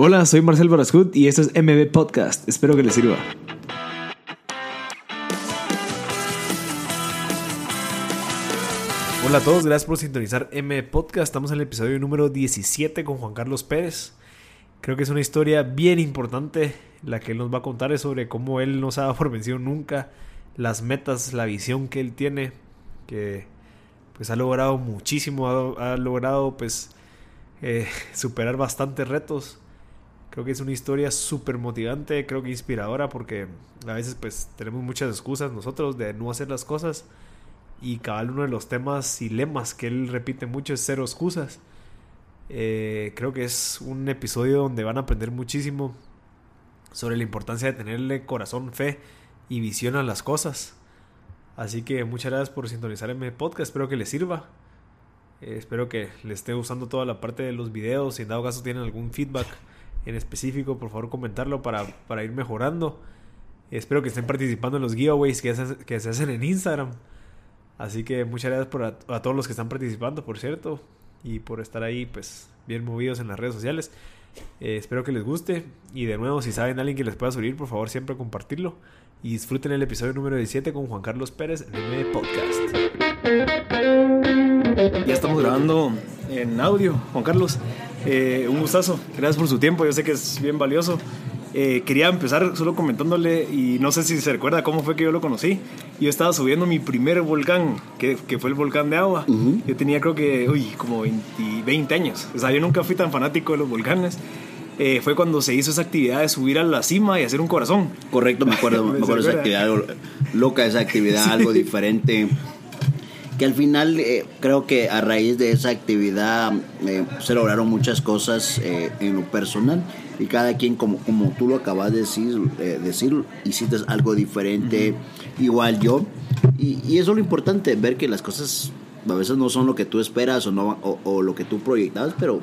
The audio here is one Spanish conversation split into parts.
Hola, soy Marcel Barascut y esto es MB Podcast. Espero que les sirva. Hola a todos, gracias por sintonizar MB Podcast. Estamos en el episodio número 17 con Juan Carlos Pérez. Creo que es una historia bien importante la que él nos va a contar es sobre cómo él no se ha dado por vencido nunca, las metas, la visión que él tiene, que pues ha logrado muchísimo, ha, logrado pues eh, superar bastantes retos. Creo que es una historia súper motivante, creo que inspiradora porque a veces pues tenemos muchas excusas nosotros de no hacer las cosas y cabal uno de los temas y lemas que él repite mucho es cero excusas. Eh, creo que es un episodio donde van a aprender muchísimo sobre la importancia de tenerle corazón, fe y visión a las cosas. Así que muchas gracias por sintonizar en mi podcast, espero que les sirva. Eh, espero que les esté gustando toda la parte de los videos. Si en dado caso tienen algún feedback en específico, por favor comentarlo para, para ir mejorando. espero que estén participando en los giveaways que se, que se hacen en Instagram. Así que muchas gracias por a todos los que están participando, por cierto y por estar ahí pues bien movidos en las redes sociales. Eh, espero que les guste y de nuevo si saben a alguien que les pueda subir, por favor siempre compartirlo y disfruten el episodio número 17 con Juan Carlos Pérez en el podcast. Ya estamos grabando en audio, Juan Carlos. Eh, un gustazo, gracias por su tiempo, yo sé que es bien valioso. Eh, quería empezar solo comentándole, y no sé si se recuerda cómo fue que yo lo conocí. Yo estaba subiendo mi primer volcán, que, que fue el volcán de agua. Yo tenía creo que, uy, como 20, años. O sea, yo nunca fui tan fanático de los volcanes. Eh, fue cuando se hizo esa actividad de subir a la cima y hacer un corazón. Correcto, me acuerdo, me acuerdo esa actividad loca, esa actividad, algo diferente. Que al final eh, creo que a raíz de esa actividad se lograron muchas cosas en lo personal y cada quien, como, como tú lo acabas de decir, eh, decir hiciste algo diferente, igual yo. Y, y, eso es lo importante, ver que las cosas a veces no son lo que tú esperas o, no, o, o lo que tú proyectabas, pero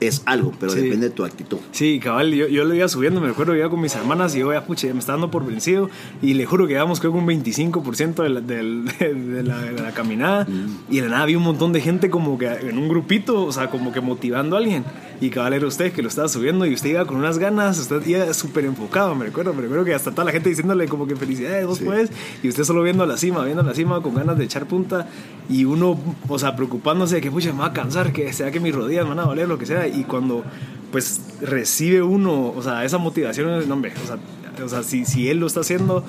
es algo, pero depende de tu actitud. Sí, cabal, yo, yo lo iba subiendo, me acuerdo, iba con mis hermanas y yo, ya, pucha, me está dando por vencido y le juro que íbamos creo que un 25% de la, de, la, caminada mm. y de la nada vi un montón de gente como que en un grupito, o sea, como que motivando a alguien y cabal era usted que lo estaba subiendo y usted iba con unas ganas, usted iba súper enfocado, me recuerdo, me recuerdo que hasta toda la gente diciéndole como que felicidades, vos puedes, y usted solo viendo a la cima, viendo a la cima con ganas de echar punta y uno, o sea, preocupándose de que, pucha, me va a cansar, que sea que mis rodillas me van a doler, lo que sea, y cuando pues recibe uno, o sea, esa motivación, no, hombre, o sea, o sea si, si él lo está haciendo,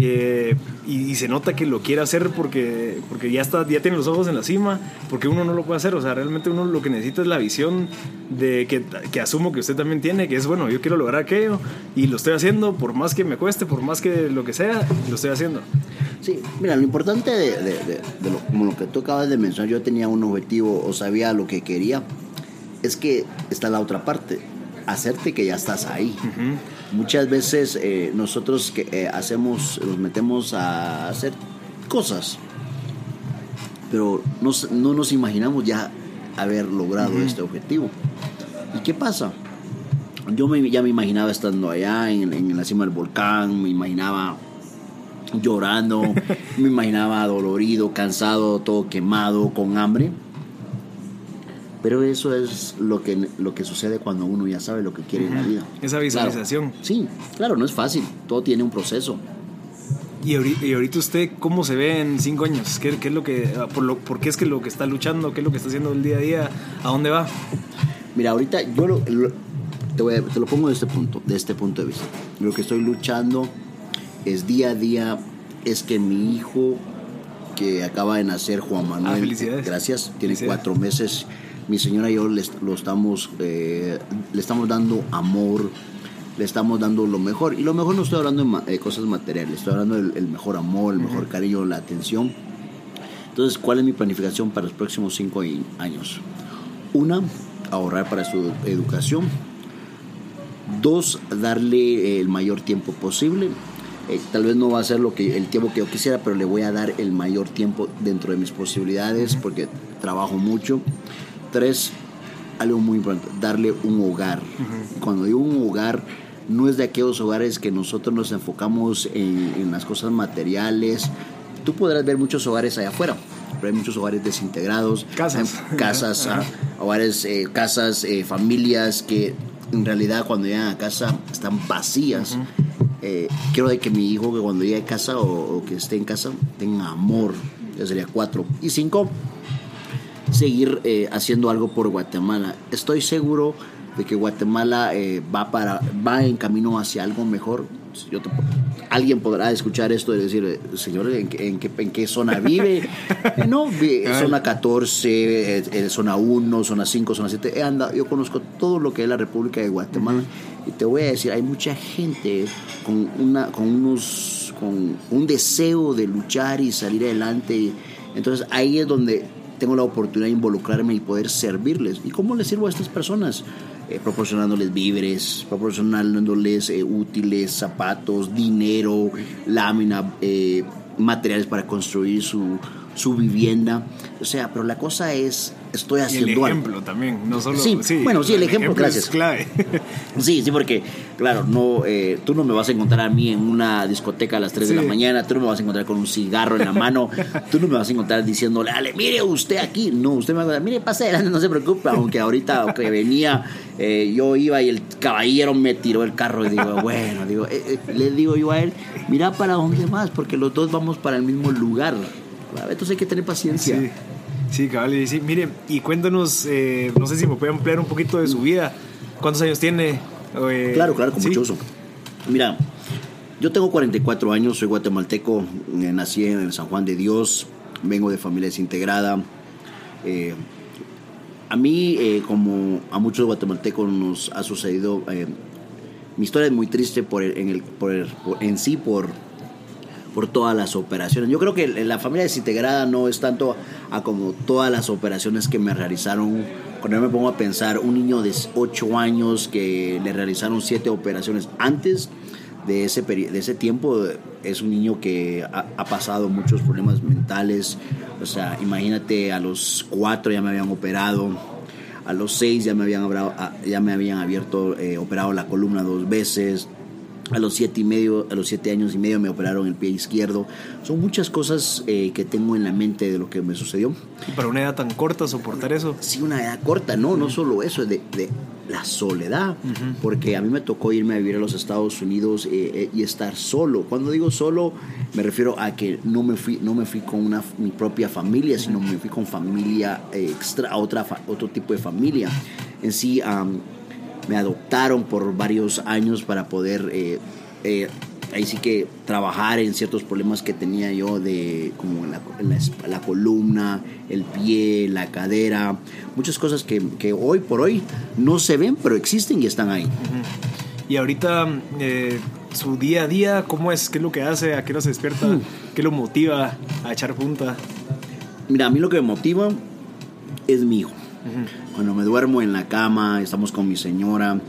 eh, y, se nota que lo quiere hacer porque, porque ya, está, ya tiene los ojos en la cima, porque uno no lo puede hacer. O sea, realmente uno lo que necesita es la visión de que, que asumo que usted también tiene, que es, bueno, yo quiero lograr aquello y lo estoy haciendo, por más que me cueste, por más que lo que sea, lo estoy haciendo. Sí, mira, lo importante de, de, lo, como lo que tú acabas de mencionar, yo tenía un objetivo o sabía lo que quería, es que está la otra parte, hacerte que ya estás ahí. Muchas veces eh, nosotros que eh, hacemos, nos metemos a hacer cosas, pero no, nos imaginamos ya haber logrado este objetivo. ¿Y qué pasa? Yo me, ya me imaginaba estando allá en, en la cima del volcán, me imaginaba llorando, me imaginaba dolorido, cansado, todo quemado, con hambre. Pero eso es lo que, lo que sucede cuando uno ya sabe lo que quiere en la vida. Esa visualización. sí, claro, no es fácil, todo tiene un proceso. ¿Y ahorita, usted cómo se ve en cinco años? ¿Qué, qué es lo que, por, lo, ¿Por qué es que lo que está luchando? ¿Qué es lo que está haciendo el día a día? ¿A dónde va? Mira, ahorita yo lo, te, te, lo pongo de este punto, de este punto de vista. Lo que estoy luchando es día a día, es que mi hijo que acaba de nacer, Juan Manuel, ah, felicidades. gracias, tiene cuatro meses mi señora y yo le, lo estamos, eh, le estamos dando amor, le estamos dando lo mejor. Y lo mejor no estoy hablando de cosas materiales, estoy hablando del mejor amor, el mejor cariño, la atención. Entonces, ¿cuál es mi planificación para los próximos cinco años? Una, ahorrar para su educación. Dos, darle el mayor tiempo posible. Eh, tal vez no va a ser lo que el tiempo que yo quisiera, pero le voy a dar el mayor tiempo dentro de mis posibilidades porque trabajo mucho. Tres, algo muy importante, darle un hogar. Cuando digo un hogar, no es de aquellos hogares que nosotros nos enfocamos en, las cosas materiales. Tú podrás ver muchos hogares allá afuera, pero hay muchos hogares desintegrados. Casas. Casas, ah, hogares, eh, casas, eh, familias que en realidad cuando llegan a casa están vacías. Eh, quiero de que mi hijo que cuando llegue a casa o, que esté en casa tenga amor. Ya sería cuatro. Y cinco, seguir eh, haciendo algo por Guatemala. Estoy seguro de que Guatemala eh, va, para, va en camino hacia algo mejor. Yo alguien podrá escuchar esto y decir, eh, señor, ¿en, en, qué, en qué, zona vive? no, zona 14, zona 1, zona 5, zona 7. Anda, yo conozco todo lo que es la República de Guatemala y te voy a decir, hay mucha gente con, una, con, unos, con un deseo de luchar y salir adelante. Entonces ahí es donde tengo la oportunidad de involucrarme y poder servirles. ¿Y cómo les sirvo a estas personas? Eh, proporcionándoles víveres, proporcionándoles eh, útiles, zapatos, dinero, lámina, eh, materiales para construir su, su vivienda. O sea, pero la cosa es estoy haciendo y el ejemplo también, no solo... Sí, bueno, sí, el, ejemplo, gracias. Es clave. sí, sí, porque, claro, no, eh, tú no me vas a encontrar a mí en una discoteca a las 3 de la mañana, tú no me vas a encontrar con un cigarro en la mano, tú no me vas a encontrar diciéndole, ale, mire usted aquí. No, usted me va a encontrar, mire, pase adelante, no se preocupe, aunque ahorita que venía, eh, yo iba y el caballero me tiró el carro y digo, bueno, digo, eh, le digo yo a él, mira para dónde más, porque los dos vamos para el mismo lugar. Entonces hay que tener paciencia. Sí. Sí, cabal, y sí, mire, y cuéntanos, eh, no sé si me puede ampliar un poquito de su vida. ¿Cuántos años tiene? Eh, claro, claro, con mucho Mira, yo tengo 44 años, soy guatemalteco, eh, nací en San Juan de Dios, vengo de familia desintegrada. a mí, como a muchos guatemaltecos nos ha sucedido, mi historia es muy triste por, en, el, por, en sí por por todas las operaciones. Yo creo que la familia desintegrada no es tanto a como todas las operaciones que me realizaron. Cuando yo me pongo a pensar, un niño de 8 años que le realizaron 7 operaciones antes de ese, de ese tiempo, es un niño que ha, pasado muchos problemas mentales. O sea, imagínate, a los 4 ya me habían operado. A los 6 ya me habían, ya me habían abierto, eh, operado la columna dos veces a los siete y medio, a los siete años y medio me operaron el pie izquierdo. Son muchas cosas eh, que tengo en la mente de lo que me sucedió. ¿Y para una edad tan corta soportar eso? Sí, una edad corta, no, no solo eso, de, de la soledad, porque a mí me tocó irme a vivir a los Estados Unidos eh, eh, y estar solo. Cuando digo solo, me refiero a que no me fui, no me fui con una, mi propia familia, sino me fui con familia extra, otra, otro tipo de familia. En sí, me adoptaron por varios años para poder eh, eh, ahí sí que trabajar en ciertos problemas que tenía yo de como la, la, columna, el pie, la cadera, muchas cosas que, que, hoy por hoy no se ven, pero existen y están ahí. Y ahorita eh, su día a día, ¿cómo es? ¿Qué es lo que hace? ¿A qué no se despierta? Hmm. ¿Qué lo motiva a echar punta? Mira, a mí lo que me motiva es mi hijo. Cuando me duermo en la cama, estamos con mi señora.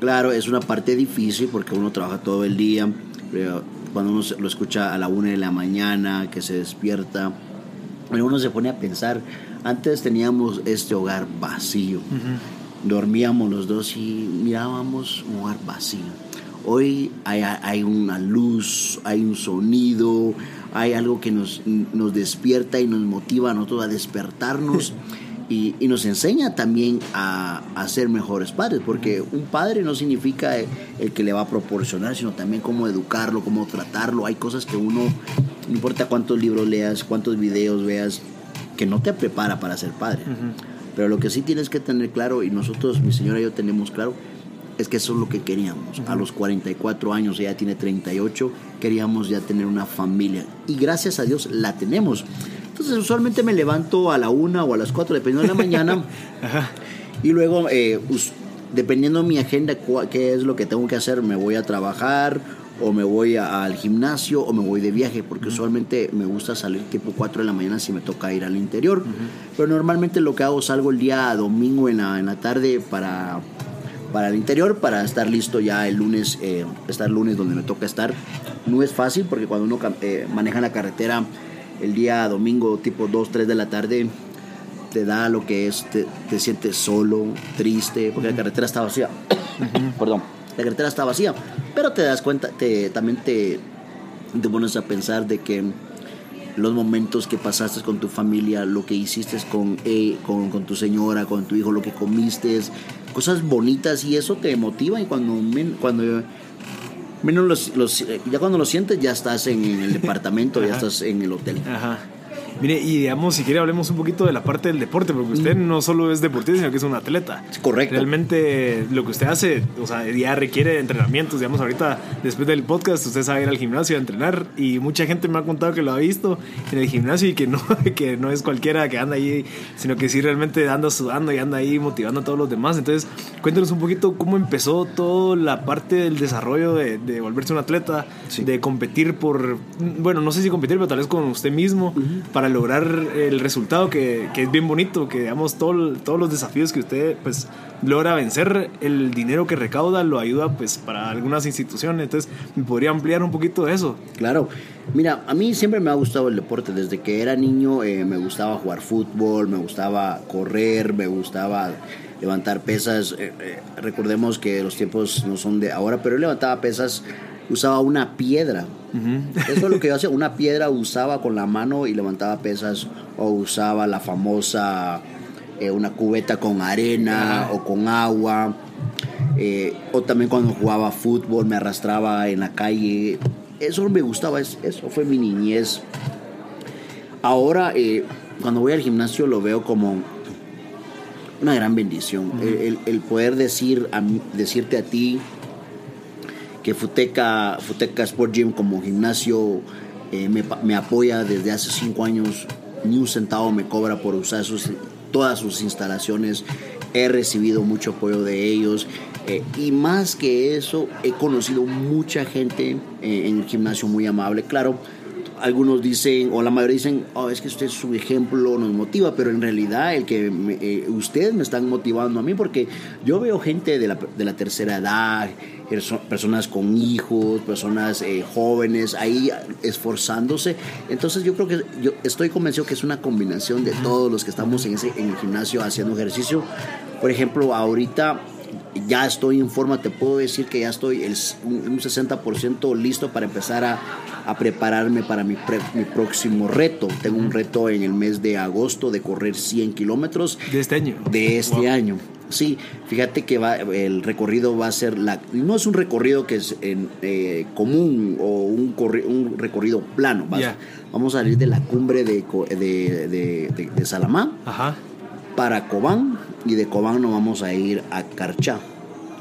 Claro, es una parte difícil porque uno trabaja todo el día. Pero cuando uno lo escucha a la una de la mañana, que se despierta, uno se pone a pensar, antes teníamos este hogar vacío. Dormíamos los dos y mirábamos un hogar vacío. Hoy hay, hay, una luz, hay un sonido, hay algo que nos, nos despierta y nos motiva a nosotros a despertarnos y, nos enseña también a, ser mejores padres, porque un padre no significa el, que le va a proporcionar, sino también cómo educarlo, cómo tratarlo. Hay cosas que uno, no importa cuántos libros leas, cuántos videos veas, que no te prepara para ser padre. Pero lo que sí tienes que tener claro, y nosotros, mi señora y yo tenemos claro, es que eso es lo que queríamos. A los 44 años, ella tiene 38, queríamos ya tener una familia. Y gracias a Dios la tenemos. Entonces usualmente me levanto a la una o a las cuatro, dependiendo de la mañana. Y luego, eh, dependiendo de mi agenda, qué es lo que tengo que hacer, me voy a trabajar o me voy al gimnasio o me voy de viaje, porque usualmente me gusta salir tipo 4 de la mañana si me toca ir al interior. Pero normalmente lo que hago, salgo el día domingo en la, en la tarde para, para el interior, para estar listo ya el lunes, eh, estar lunes donde me toca estar. No es fácil porque cuando uno eh, maneja la carretera el día domingo tipo 2, 3 de la tarde te da lo que es, te, sientes solo, triste, porque la carretera está vacía. Perdón, la carretera está vacía, pero te das cuenta, te, también te, te pones a pensar de que los momentos que pasaste con tu familia, lo que hiciste con, eh, con, con, tu señora, con tu hijo, lo que comiste, cosas bonitas y eso te motiva y cuando, cuando menos los, los, ya cuando lo sientes ya estás en el departamento, ya estás en el hotel. Ajá. Mire, y digamos, si quiere hablemos un poquito de la parte del deporte, porque usted no solo es deportista, sino que es un atleta. Correcto. Realmente lo que usted hace, o sea, ya requiere entrenamientos. Digamos, ahorita, después del podcast, usted sabe ir al gimnasio a entrenar y mucha gente me ha contado que lo ha visto en el gimnasio y que no, que no es cualquiera que anda ahí, sino que sí realmente anda sudando y anda ahí motivando a todos los demás. Entonces, cuéntenos un poquito cómo empezó toda la parte del desarrollo de, de volverse un atleta, de competir por, bueno, no sé si competir, pero tal vez con usted mismo, para lograr el resultado que, que es bien bonito, que digamos todo, todos los desafíos que usted pues logra vencer, el dinero que recauda lo ayuda pues para algunas instituciones, entonces me podría ampliar un poquito de eso. Claro, mira, a mí siempre me ha gustado el deporte, desde que era niño eh, me gustaba jugar fútbol, me gustaba correr, me gustaba levantar pesas, eh, eh, recordemos que los tiempos no son de ahora, pero yo levantaba pesas usaba una piedra. Eso es lo que yo hacía, una piedra usaba con la mano y levantaba pesas o usaba la famosa eh, una cubeta con arena o con agua. Eh, o también cuando jugaba fútbol me arrastraba en la calle. Eso me gustaba, eso fue mi niñez. Ahora, eh, cuando voy al gimnasio lo veo como una gran bendición. el, poder decir a, decirte a ti, que Futeca, Futeca Sport Gym como gimnasio eh, me, apoya desde hace cinco años, ni un centavo me cobra por usar sus, todas sus instalaciones, he recibido mucho apoyo de ellos eh, y más que eso he conocido mucha gente eh, en el gimnasio muy amable, claro algunos dicen, o la mayoría dicen, oh, es que usted es su ejemplo, nos motiva, pero en realidad el que eh, ustedes me están motivando a mí, porque yo veo gente de la, de la tercera edad, personas con hijos, personas eh, jóvenes ahí esforzándose. Entonces yo creo que yo estoy convencido que es una combinación de todos los que estamos en, ese, en el gimnasio haciendo ejercicio. Por ejemplo, ahorita ya estoy en forma, te puedo decir que ya estoy el, un 60% listo para empezar a, a prepararme para mi, mi, próximo reto. Tengo un reto en el mes de agosto de correr 100 kilómetros. ¿De este año? De este año. Sí, fíjate que va, el recorrido va a ser, la, no es un recorrido que es en, eh, común o un, un recorrido plano. Vamos a salir de la cumbre de, de, de, de Salamá para Cobán y de Cobán nos vamos a ir a Carchá.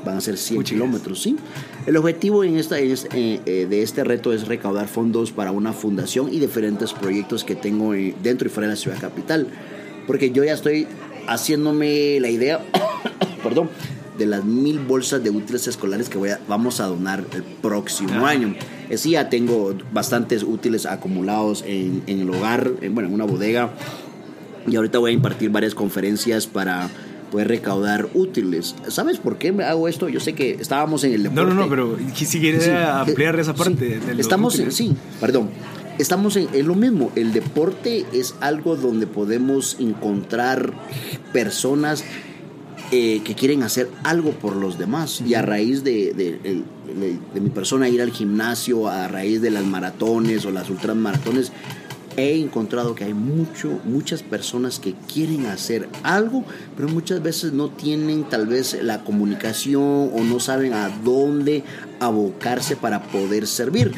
Van a ser 100 kilómetros, ¿sí? El objetivo en esta, eh, eh, de este reto es recaudar fondos para una fundación y diferentes proyectos que tengo eh, dentro y fuera de la ciudad capital. Porque yo ya estoy haciéndome la idea, perdón, de las mil bolsas de útiles escolares que voy vamos a donar el próximo año. Sí, ya tengo bastantes útiles acumulados en, en el hogar, en, bueno, en una bodega. Y ahorita voy a impartir varias conferencias para poder recaudar útiles. ¿Sabes por qué me hago esto? Yo sé que estábamos en el deporte. No, no, no, pero si quieres ampliar esa parte. estamos, en, sí, perdón. Estamos en, lo mismo. El deporte es algo donde podemos encontrar personas eh, que quieren hacer algo por los demás. Y a raíz de, de, mi persona ir al gimnasio, a raíz de las maratones o las ultramaratones, he encontrado que hay mucho, muchas personas que quieren hacer algo, pero muchas veces no tienen tal vez la comunicación o no saben a dónde abocarse para poder servir.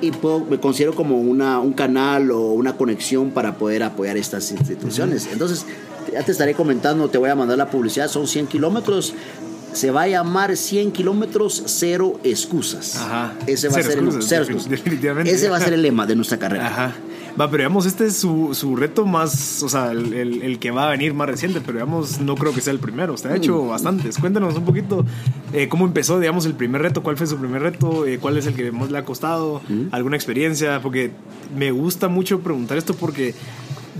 Y me considero como una, un canal o una conexión para poder apoyar estas instituciones. Entonces, ya te estaré comentando, te voy a mandar la publicidad, son 100 kilómetros, se va a llamar 100 kilómetros, cero excusas. Ajá. Ese va a ser el, Ese va a ser el lema de nuestra carrera. Ajá. Va, pero digamos, este es su, su reto más, o sea, el, el, que va a venir más reciente, pero digamos, no creo que sea el primero. Usted ha hecho mm. bastantes. Cuéntanos un poquito eh, cómo empezó, digamos, el primer reto, cuál fue su primer reto, eh, cuál es el que más le ha costado, mm. alguna experiencia, porque me gusta mucho preguntar esto porque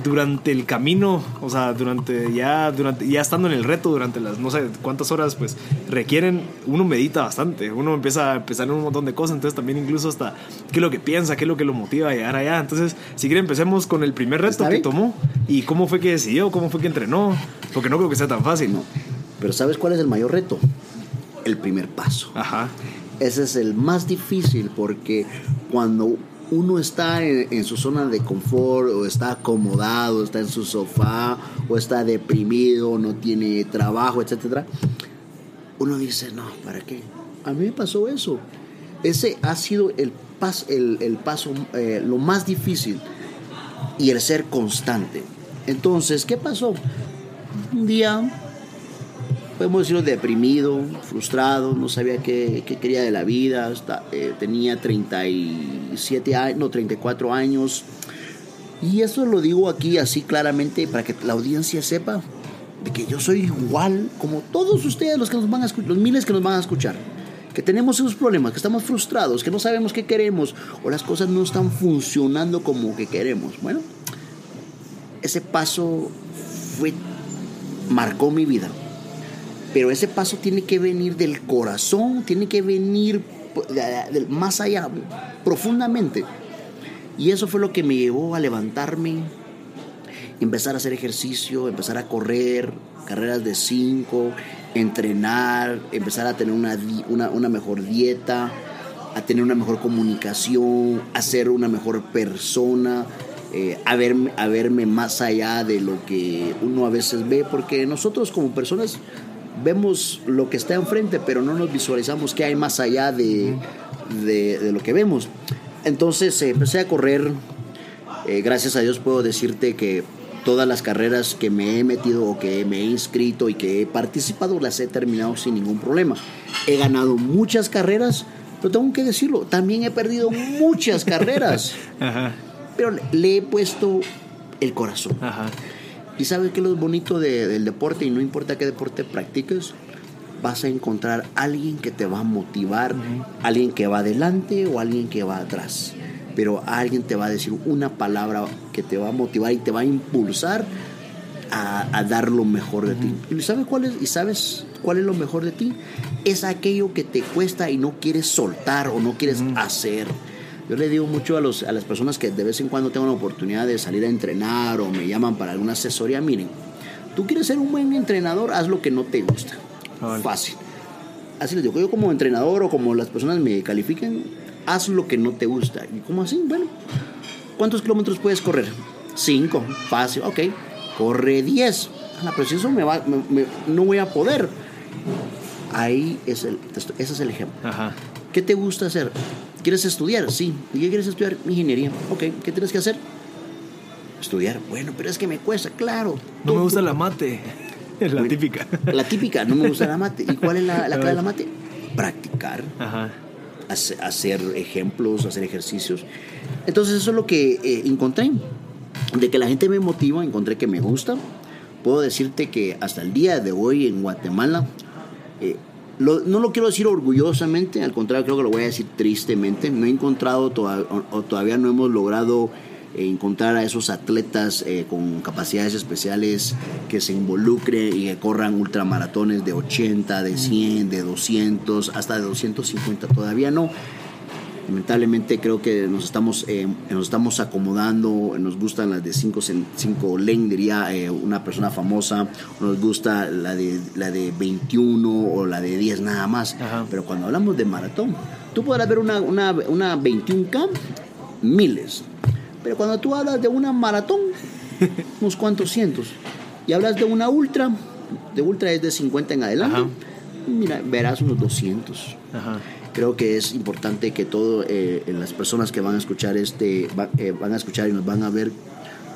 durante el camino, o sea, durante ya, durante ya estando en el reto, durante las no sé cuántas horas, pues requieren, uno medita bastante, uno empieza a pensar en un montón de cosas, entonces también incluso hasta qué es lo que piensa, qué es lo que lo motiva a llegar allá. Entonces, si quiere empecemos con el primer reto que tomó y cómo fue que decidió, cómo fue que entrenó, porque no creo que sea tan fácil. No. Pero ¿sabes cuál es el mayor reto? El primer paso. Ajá. Ese es el más difícil porque cuando uno está en, su zona de confort o está acomodado, está en su sofá o está deprimido, no tiene trabajo, etcétera, uno dice, no, ¿para qué? A mí me pasó eso. Ese ha sido el, pas, el, el paso, eh, lo más difícil y el ser constante. Entonces, ¿qué pasó? Un día, podemos decirlo, deprimido, frustrado, no sabía qué, quería de la vida, eh, tenía 37 años, no, 34 años. Y eso lo digo aquí así claramente para que la audiencia sepa de que yo soy igual como todos ustedes los que nos van a escuchar, los miles que nos van a escuchar. Que tenemos esos problemas, que estamos frustrados, que no sabemos qué queremos o las cosas no están funcionando como que queremos. Bueno, ese paso fue marcó mi vida. Pero ese paso tiene que venir del corazón, tiene que venir más allá, profundamente. Y eso fue lo que me llevó a levantarme, empezar a hacer ejercicio, empezar a correr, carreras de 5, entrenar, empezar a tener una, una, una, mejor dieta, a tener una mejor comunicación, a ser una mejor persona, eh, a, a verme más allá de lo que uno a veces ve, porque nosotros como personas vemos lo que está enfrente, pero no nos visualizamos qué hay más allá de, de, de lo que vemos. Entonces eh, empecé a correr, eh, gracias a Dios puedo decirte que todas las carreras que me he metido o que me he inscrito y que he participado las he terminado sin ningún problema. He ganado muchas carreras, pero tengo que decirlo, también he perdido muchas carreras. Ajá. Pero le he puesto el corazón. Ajá. ¿Y sabes qué es lo bonito de, del deporte? Y no importa qué deporte practiques, vas a encontrar alguien que te va a motivar, uh -huh. alguien que va adelante o alguien que va atrás pero alguien te va a decir una palabra que te va a motivar y te va a impulsar a, a dar lo mejor de uh -huh. ti. ¿Y sabes cuál es? ¿Y sabes cuál es lo mejor de ti? Es aquello que te cuesta y no quieres soltar o no quieres uh -huh. hacer. Yo le digo mucho a, los, a las personas que de vez en cuando tengo la oportunidad de salir a entrenar o me llaman para alguna asesoría, miren, tú quieres ser un buen entrenador, haz lo que no te gusta. Vale. Fácil. Así les digo, yo como entrenador o como las personas me califiquen, haz lo que no te gusta. ¿Y cómo así? Bueno, ¿cuántos kilómetros puedes correr? Cinco, fácil, ok. Corre diez. La si eso me va, me, me, no voy a poder. Ahí es el, ese es el ejemplo. Ajá. ¿Qué te gusta hacer? ¿Quieres estudiar? Sí. ¿Y qué quieres estudiar? Ingeniería. Ok, ¿qué tienes que hacer? Estudiar. Bueno, pero es que me cuesta, claro. No me gusta la mate. Es la típica. La típica, no me gusta la mate. ¿Y cuál es la, la clave de la mate? Practicar. Ajá hacer ejemplos, hacer ejercicios. Entonces eso es lo que eh, encontré. De que la gente me motiva, encontré que me gusta. Puedo decirte que hasta el día de hoy en Guatemala, eh, no lo quiero decir orgullosamente, al contrario creo que lo voy a decir tristemente. No he encontrado o todavía no hemos logrado encontrar a esos atletas eh, con capacidades especiales que se involucren y que corran ultramaratones de 80, de 100, de 200, hasta de 250. Todavía no. Lamentablemente creo que nos estamos, eh, nos estamos acomodando, nos gustan las de 5 len, diría eh, una persona famosa, nos gusta la de, la de 21 o la de 10 nada más. Ajá. Pero cuando hablamos de maratón, tú podrás ver una, una, una 21K, miles, pero cuando tú hablas de una maratón, unos cuantos cientos, y hablas de una ultra, de ultra es de 50 en adelante, Ajá. mira, verás unos 200. Ajá. Creo que es importante que todas eh, las personas que van a escuchar este, va, eh, van a escuchar y nos van a ver,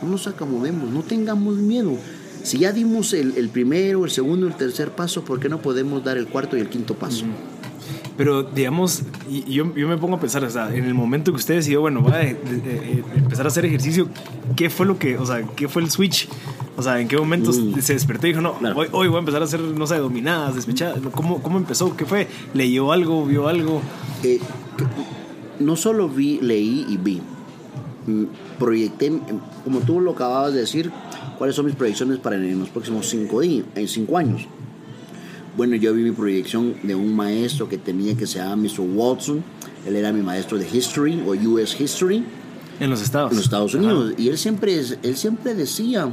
no nos acomodemos, no tengamos miedo. Si ya dimos el, el primero, el segundo, el tercer paso, ¿por qué no podemos dar el cuarto y el quinto paso? Pero, digamos, yo, yo, me pongo a pensar, o sea, en el momento que usted decidió, bueno, va a de, de, de, empezar a hacer ejercicio, ¿qué fue lo que, o sea, qué fue el switch? O sea, ¿en qué momento mm. se despertó y dijo, no, claro. hoy, hoy, voy a empezar a hacer, no sé, dominadas, despechadas? ¿Cómo, ¿Cómo empezó? ¿Qué fue? ¿Leyó algo? ¿Vio algo? Eh, no solo vi, leí y vi. Mm, proyecté, como tú lo acababas de decir, cuáles son mis proyecciones para en los próximos cinco, días, en cinco años. Bueno, yo vi mi proyección de un maestro que tenía que se llama Mr. Watson. Él era mi maestro de History o US History. En los Estados. En los Estados Unidos. Ajá. Y él siempre, él siempre decía,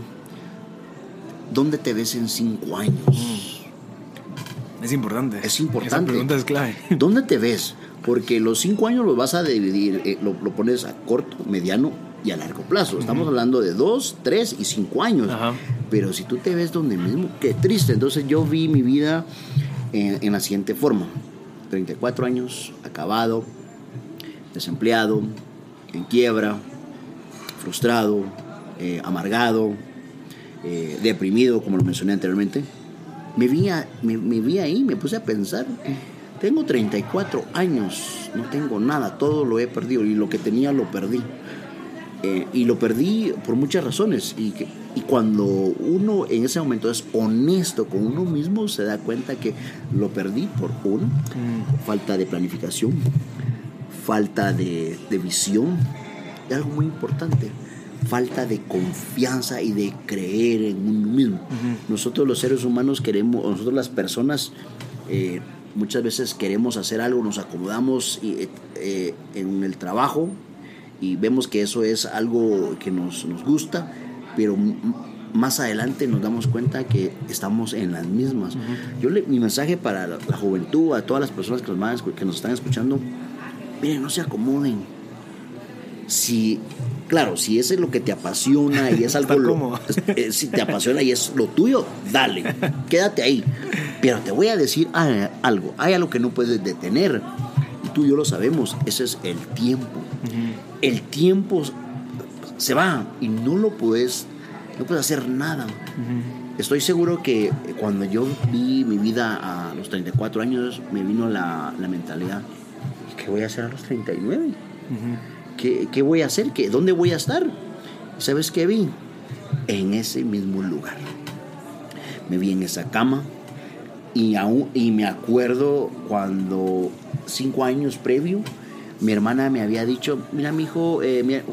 ¿dónde te ves en cinco años? Mm. Es importante. Es importante. Esa pregunta es clave. ¿Dónde te ves? Porque los cinco años los vas a dividir, eh, lo, lo, pones a corto, mediano y a largo plazo. Estamos uh -huh. hablando de dos, tres y cinco años. Pero si tú te ves donde mismo, qué triste. Entonces yo vi mi vida en, en la siguiente forma. 34 años, acabado, desempleado, en quiebra, frustrado, eh, amargado, eh, deprimido, como lo mencioné anteriormente. Me vi, a- me, me vi ahí, me puse a pensar, tengo 34 años, no tengo nada, todo lo he perdido y lo que tenía lo perdí. Eh, y lo perdí por muchas razones. Y, que- y cuando uno en ese momento es honesto con uno mismo, se da cuenta que lo perdí por uno, falta de planificación, falta de, de visión, y algo muy importante, falta de confianza y de creer en uno mismo. Nosotros los seres humanos queremos, nosotros las personas, eh, muchas veces queremos hacer algo, nos acomodamos y, eh, en el trabajo y vemos que eso es algo que nos, nos gusta, pero más adelante nos damos cuenta que estamos en las mismas. Yo le, mi mensaje para la, la juventud, a todas las personas que nos, que nos están escuchando, miren, no se acomoden. Si, claro, si eso es lo que te apasiona y es algo... Lo- eh, si te apasiona y es lo tuyo, dale, quédate ahí. Pero te voy a decir algo, hay algo que no puedes detener. Y tú y yo lo sabemos, ese es el tiempo. El tiempo se va y no lo puedes, no puedes hacer nada. Estoy seguro que cuando yo vi mi vida a los 34 años, me vino la, la mentalidad, ¿qué voy a hacer a los 39? ¿Qué, qué voy a hacer? ¿Qué, ¿Dónde voy a estar? ¿Sabes qué vi? En ese mismo lugar. Me vi en esa cama y, aún, y me acuerdo cuando cinco años previo, mi hermana me había dicho, mira, mi hijo,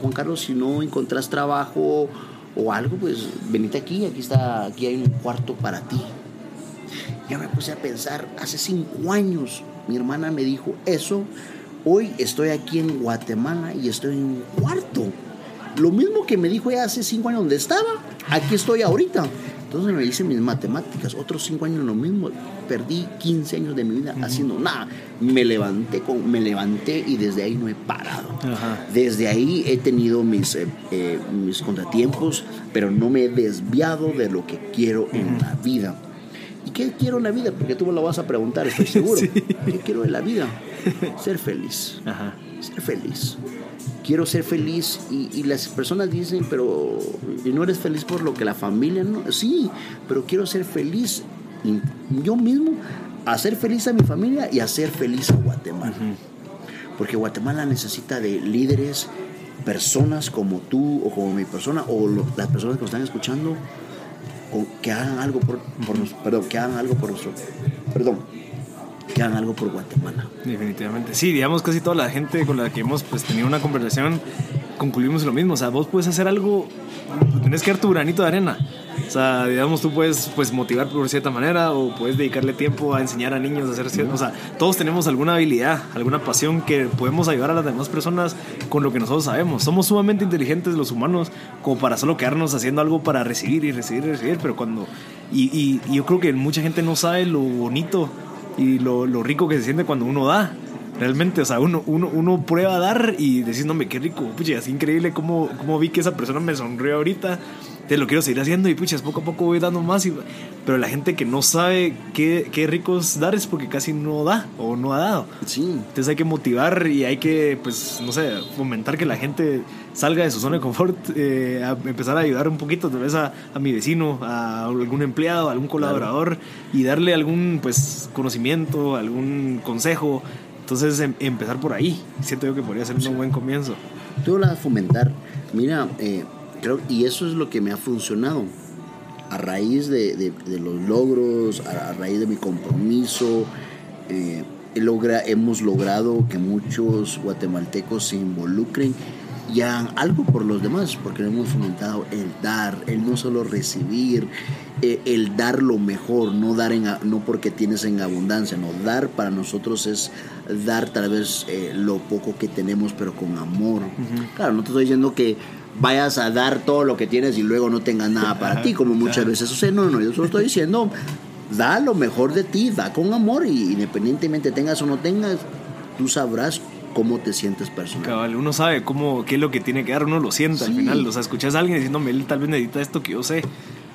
Juan Carlos, si no encontrás trabajo o algo, pues venite aquí, aquí está, aquí hay un cuarto para ti. Yo me puse a pensar, hace cinco años mi hermana me dijo eso, hoy estoy aquí en Guatemala y estoy en un cuarto. Lo mismo que me dijo ella hace cinco años donde estaba, aquí estoy ahorita. Entonces me hice mis matemáticas, otros cinco años lo mismo. Perdí 15 años de mi vida haciendo nada. Me levanté, con, me levanté y desde ahí no he parado. Desde ahí he tenido mis, eh, eh, mis contratiempos, pero no me he desviado de lo que quiero en la vida. ¿Y qué quiero en la vida? Porque tú me lo vas a preguntar, estoy seguro. Sí. ¿Qué quiero en la vida? Ser feliz. Ajá. Ser feliz. Quiero ser feliz y, y las personas dicen, pero ¿y no eres feliz por lo que la familia no? Sí, pero quiero ser feliz y yo mismo, hacer feliz a mi familia y hacer feliz a Guatemala. Porque Guatemala necesita de líderes, personas como tú o como mi persona o lo- las personas que nos están escuchando o que hagan algo por, por nos- perdón, que hagan algo por nuestro, perdón, que hagan algo por Guatemala. Definitivamente. Sí, digamos casi toda la gente con la que hemos pues, tenido una conversación concluimos lo mismo. O sea, vos puedes hacer algo, tenés que dar tu granito de arena. O sea, digamos, tú puedes pues, motivar por cierta manera o puedes dedicarle tiempo a enseñar a niños a hacer cierto. O sea, todos tenemos alguna habilidad, alguna pasión que podemos ayudar a las demás personas con lo que nosotros sabemos. Somos sumamente inteligentes los humanos como para solo quedarnos haciendo algo para recibir y recibir y recibir, pero cuando... Y, y- y yo creo que mucha gente no sabe lo bonito y lo, lo rico que se siente cuando uno da. Realmente, o sea, uno, uno, uno prueba a dar y decís, no, qué rico, pucha, es increíble cómo, cómo vi que esa persona me sonrió ahorita, te lo quiero seguir haciendo y pucha, poco a poco voy dando más. Y, pero la gente que no sabe qué, qué rico es dar es porque casi no da o no ha dado. Sí, Entonces hay que motivar y hay que, pues, no sé, fomentar que la gente salga de su zona de confort, eh, a empezar a ayudar un poquito, tal vez a, a mi vecino, a algún empleado, a algún colaborador y darle algún, pues, conocimiento, algún consejo. Entonces em- empezar por ahí, siento yo que podría ser un buen comienzo. tú la fomentar. Mira, eh, creo, y eso es lo que me ha funcionado. A raíz de, de- de los logros, a, a raíz de mi compromiso, eh, logra- hemos logrado que muchos guatemaltecos se involucren y hagan algo por los demás, porque hemos fomentado el dar, el no solo recibir, eh, el dar lo mejor, no dar en, no porque tienes en abundancia, no dar para nosotros es dar tal vez eh, lo poco que tenemos, pero con amor. Claro, no te estoy diciendo que vayas a dar todo lo que tienes y luego no tengas nada para ti, como muchas veces sucede. No, no, yo solo estoy diciendo, da lo mejor de ti, da con amor y independientemente tengas o no tengas, tú sabrás cómo te sientes personal. Cabal, uno sabe cómo, qué es lo que tiene que dar, uno lo siente al final. O sea, escuchas a alguien diciéndome, él tal vez necesita esto que yo sé.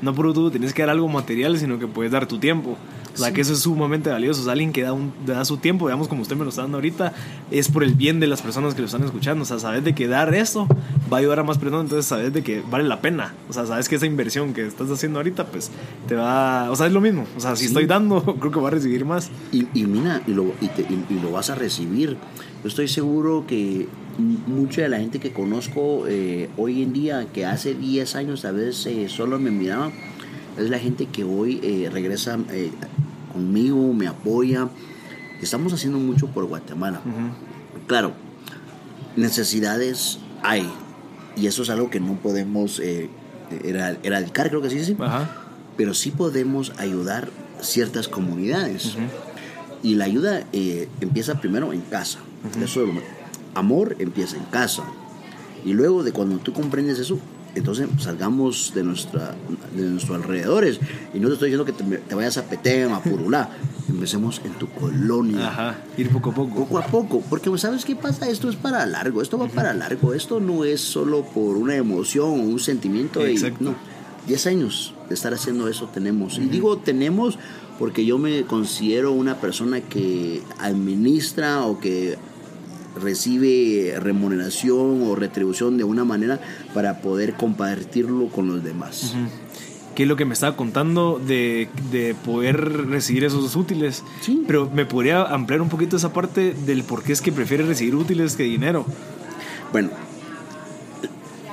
No por tú tienes que dar algo material, sino que puedes dar tu tiempo. O sea, que eso es sumamente valioso. O sea, alguien que da, un, da su tiempo, digamos, como usted me lo está dando ahorita, es por el bien de las personas que lo están escuchando. O sea, sabes de que dar esto va a ayudar a más personas, entonces sabes de que vale la pena. O sea, sabes que esa inversión que estás haciendo ahorita, pues te va. O sea, es lo mismo. O sea, si estoy dando, creo que voy a recibir más. Y, y mira, y lo, y, te, y, y lo vas a recibir. Yo estoy seguro que mucha de la gente que conozco eh, hoy en día, que hace 10 años a veces eh, solo me miraba, es la gente que hoy eh, regresa eh, conmigo, me apoya. Estamos haciendo mucho por Guatemala. Claro, necesidades hay. Y eso es algo que no podemos eh, erradicar, creo que sí, sí. Pero sí podemos ayudar ciertas comunidades. Y la ayuda eh, empieza primero en casa. Eso amor empieza en casa. Y luego de cuando tú comprendes eso, entonces salgamos de, nuestra, de nuestros alrededores. Y no te estoy diciendo que te, te vayas a Petén, a Purulá. Empecemos en tu colonia. Ajá. Ir poco a poco. Poco a poco, porque ¿sabes qué pasa? Esto es para largo, esto va para largo, esto no es solo por una emoción o un sentimiento. Exacto. no, 10 años de estar haciendo eso tenemos. Y digo tenemos porque yo me considero una persona que administra o que recibe remuneración o retribución de una manera para poder compartirlo con los demás. que es lo que me estaba contando de, de poder recibir esos útiles. Sí. Pero me podría ampliar un poquito esa parte del por qué es que prefiere recibir útiles que dinero. Bueno,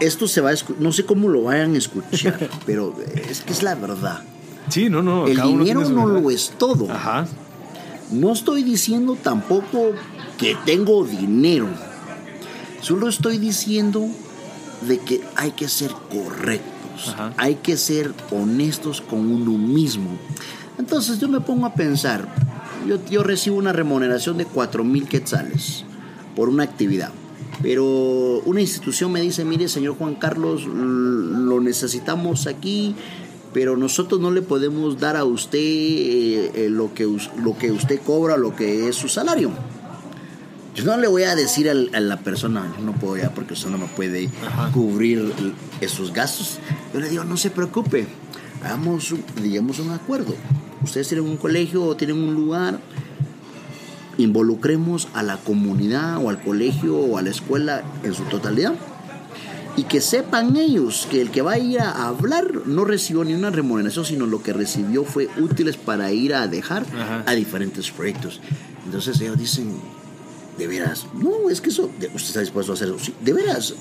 esto se va a no sé cómo lo vayan a escuchar, pero es que es la verdad. Sí, no, no. El dinero no verdad. lo es todo. Ajá. No estoy diciendo tampoco que tengo dinero. Solo estoy diciendo de que hay que ser correctos. Ajá. Hay que ser honestos con uno mismo. Entonces yo me pongo a pensar, yo, yo recibo una remuneración de 4 mil quetzales por una actividad. Pero una institución me dice, mire señor Juan Carlos, lo necesitamos aquí, pero nosotros no le podemos dar a usted eh, eh, lo, que, lo que usted cobra, lo que es su salario. Yo no le voy a decir al- a la persona, yo no puedo ya porque usted no me puede Ajá. cubrir esos gastos. Yo le digo, no se preocupe, hagamos, digamos un acuerdo. Ustedes tienen un colegio o tienen un lugar, involucremos a la comunidad o al colegio o a la escuela en su totalidad. Y que sepan ellos que el que va a ir a hablar no recibió ni una remuneración, sino lo que recibió fue útiles para ir a dejar Ajá. a diferentes proyectos. Entonces ellos dicen, de veras, no, es que eso, usted está dispuesto a hacer eso, sí, de veras.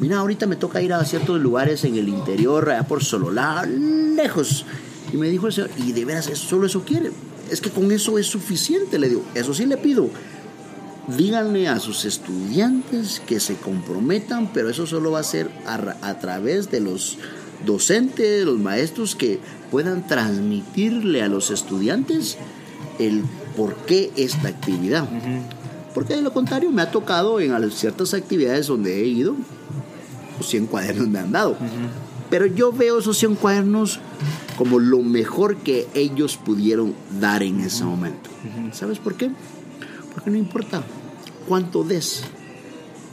Mira, ahorita me toca ir a ciertos lugares en el interior, allá por Sololá, lejos. Y me dijo el señor, y de veras, solo eso quiere. Es que con eso es suficiente, le digo. Eso sí le pido. Díganle a sus estudiantes que se comprometan, pero eso solo va a ser a, ra- a través de los docentes, los maestros que puedan transmitirle a los estudiantes el por qué esta actividad. Porque de lo contrario me ha tocado en ciertas actividades donde he ido, pues 100 cuadernos me han dado. Pero yo veo esos 100 cuadernos como lo mejor que ellos pudieron dar en ese momento. ¿Sabes por qué? Porque no importa cuánto des,